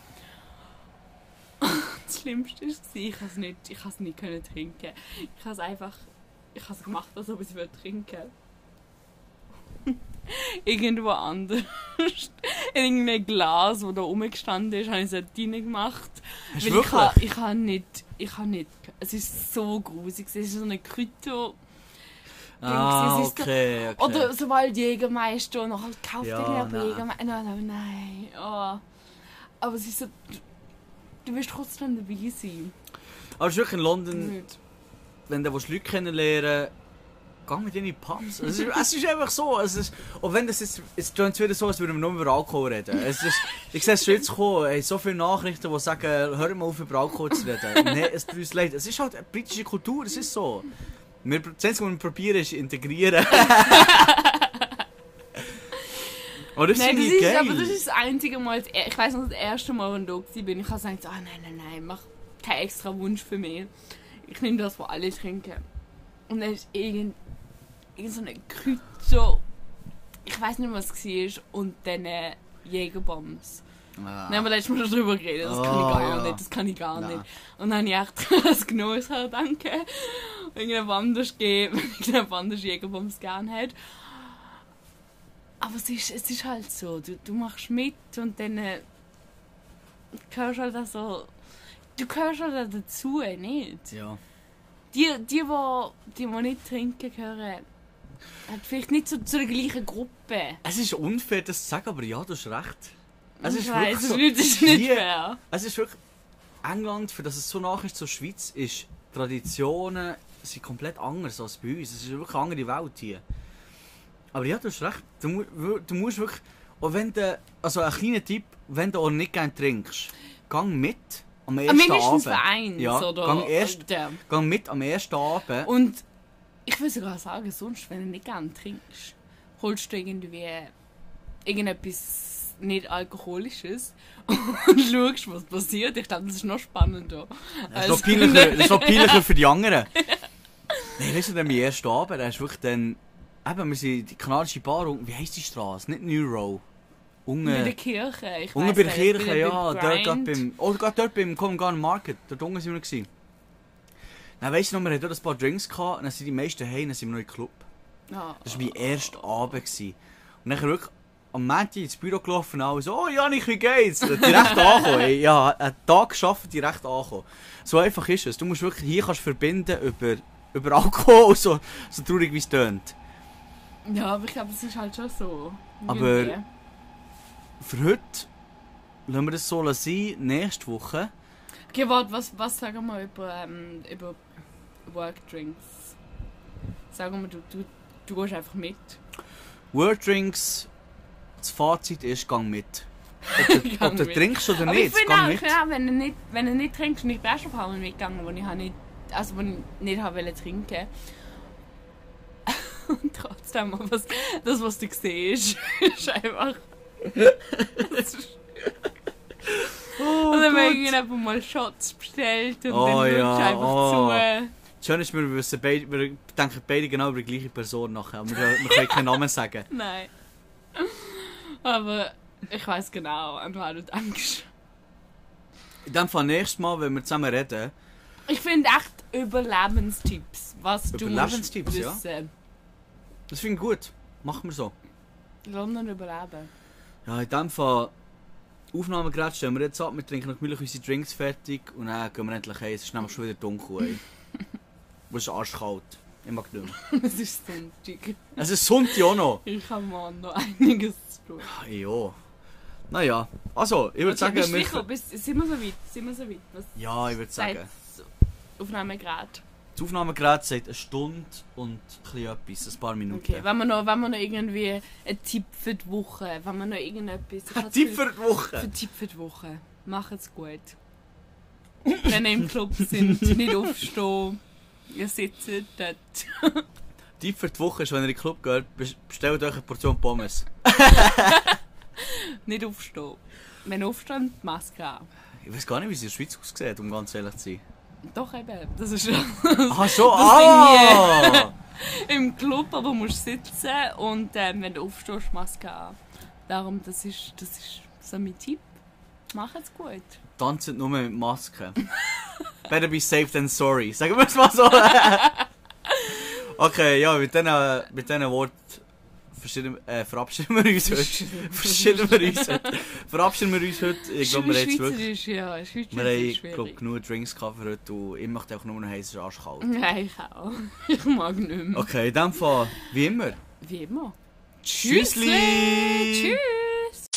Das Schlimmste war, ich konnte es nicht, ich nicht können trinken. Ich habe es einfach. Ich habe es gemacht, als ob ich es würde trinken Irgendwo anders. in irgendein Glas, das da rumgestanden ist, habe ich es dort reingemacht. Hast Weil ich habe wirklich? ich ha nicht, ich ha nicht, es ist so grusig, es ist so eine Krypto, Ah, okay, okay. oder sobald Jägermeister und dann kauft Ja, er. Jägermeister, nein, nein, nein, oh. aber es ist so, du, wirst trotzdem dabei sein. Aber es ist wirklich in London, Nicht. wenn du willst Leute kennenlernen geh mit die Pubs. Es ist, es ist einfach so. Es ist, und wenn das jetzt, es klingt wieder so, als würden wir nur über Alkohol reden. Es ist, ich sehe es schon jetzt kommen, hey, so viele Nachrichten, die sagen, hör mal auf über Alkohol zu reden. Nein, es tut uns leid. Es ist halt eine britische Kultur, es ist so. Wir, das Einzige, was wir probieren, ist integrieren. Aber das Nein, das ist, geil. aber das ist das einzige Mal, ich weiß noch, das erste Mal, als ich da war, bin ich habe gesagt, ah nein, nein, nein, mach keinen extra Wunsch für mich. Ich nehme das, was alle trinken. Und dann ist irgend, irgend so eine Krypto, ich weiß nicht, was es war, und dann äh, Jägerbombs. Ah. Dann haben wir letztes Mal schon drüber geredet, das kann Oh, ich gar ja. nicht, das kann ich gar Nein. nicht. Und dann habe ich echt das genommen, ich sage, danke. Irgendjemand anders geben, wenn irgendjemand anders Jägerbombs gerne hat. Aber es ist, es ist halt so, du, du machst mit und dann äh, gehörst halt so, du gehörst halt dazu, nicht? Ja. Die, die, die, die, die nicht trinken, gehören halt vielleicht nicht zu, zu der gleichen Gruppe. Es ist unfair, das zu sagen, aber ja, du hast recht. Es ich ist weiss, wirklich es so. es ist nicht Hier- fair. Es ist wirklich. England, für das es so nach ist zur Schweiz, ist Traditionen sind komplett anders als bei uns. Es ist wirklich eine andere Welt hier. Aber ja, du hast recht. Du, du musst wirklich. Und wenn du. Also ein kleiner Tipp, wenn du auch nicht gerne trinkst, gang mit am Ah, ersten Mindestens Abend. eins, Ja, oder? gang erst- Ja. Gang mit am ersten Abend. Und ich will sogar sagen, sonst, wenn du nicht gerne trinkst, holst du irgendwie irgendetwas nicht alkoholisches und schaust, was passiert. Ich glaube, das ist noch spannender. Das ist noch peinlicher, das ist noch peinlicher für die anderen. Nein, weißt du, dann mein erster Abend, da ist wirklich dann. Eben, wir sind in die kanadische Bar, wie heisst die Straße? Nicht New Row. Unten. Bei der Kirche. Ich Unten bei der Kirche, ja. Dort, beim, oh, gerade dort beim Covent Garden Market. Dort unten sind wir. Gewesen. Dann weisst du noch, wir hatten ein paar Drinks gehabt, und dann sind die meisten heim, dann sind wir noch im Club. Ja. Das war mein erster Abend. Gewesen. Und dann wirklich am Montag ins Büro gelaufen und alle so, oh Janik, wie geht's? Direkt angekommen. ey. Ja, einen Tag geschafft, direkt angekommen. So einfach ist es. Du musst wirklich, hier kannst verbinden über, über Alkohol, so, so traurig wie es tönt. ja, aber ich glaube, es ist halt schon so. Aber-. Für heute lassen wir das so sein. Nächste Woche Okay, warte, was, was sagen wir über, ähm, über Workdrinks? Sagen wir, du, du, du gehst einfach mit. Word Drinks, das Fazit ist, gang mit. Ob du, ob du trinkst oder nicht, ich gang auch, mit. ja, wenn du nicht, wenn du nicht trinkst, und ich bin auch schon ein paar Mal mitgegangen, wo ich nicht, also wo ich nicht habe trinken. Und trotzdem, was, das, was du siehst, ist einfach... Oh, und dann haben irgendjemand mal Shots bestellt und Oh, dann schaust ja, du einfach oh. zu. Schön ist, wir, wissen beide, wir denken beide genau über die gleiche Person nachher. Wir, wir können keinen Namen sagen. Nein. Aber ich weiß genau, an was du denkst. In dem Fall nächstes Mal, wenn wir zusammen reden, Ich finde echt Überlebenstipps, was du Überlebenstipps, musst ja. wissen. das finde ich gut. Machen wir so. London überleben. Ja, in dem Fall, Aufnahmegerät stellen wir jetzt ab, wir trinken noch gemütlich unsere Drinks fertig und dann gehen wir endlich heim. Es ist nämlich schon wieder dunkel. Ey. Es ist arschkalt. Ich mag nicht mehr. Es ist Sonntag. Es ist Sonntag auch noch. Ich habe morgen noch einiges zu tun. Ja. Naja, also, ich würde sagen, bist wir... sicher? Bist, sind wir so weit? Sind wir so weit? Was Ja, ich würde sagen. das Aufnahmegerät? Das Aufnahmegerät sagt eine Stunde und etwas, ein paar Minuten. Okay, wenn wir, noch, wenn wir noch irgendwie einen Tipp für die Woche, wenn wir noch irgendetwas... Ein Tipp für die Woche. Für Tipp für die Woche. Macht's gut. Wenn ihr im Club sind, nicht aufstehen. Ihr sitzt dort. Tipp für die Woche ist, wenn ihr in den Club geht, bes- bestellt euch eine Portion Pommes. Nicht aufstehen. Wenn die Maske an. Ich weiß gar nicht, wie sie in der Schweiz aussieht, um ganz ehrlich zu sein. Doch eben, das ist Ach so, Das ah! im Club, aber musst sitzen und ähm, wenn du aufstehst, Maske an. Darum, das ist, das ist so mein Tipp. Macht's gut. Tanzen nur mit Maske. Better be safe than sorry. Sagen wir es mal so. okay, ja, mit diesen mit diesen Worten verabschieden, äh, verabschieden wir uns heute. verabschieden wir uns heute. verabschieden wir uns heute. Ich glaube, wir haben wirklich... Ja, Schweizerisch wir haben, glaube genug Drinks gehabt für heute und ich möchte auch nur noch heißen Arschkalt. Nein, ich auch. Ich mag nicht mehr. Okay, in dem Fall, wie immer. Wie immer. Tschüssli! Tschüss!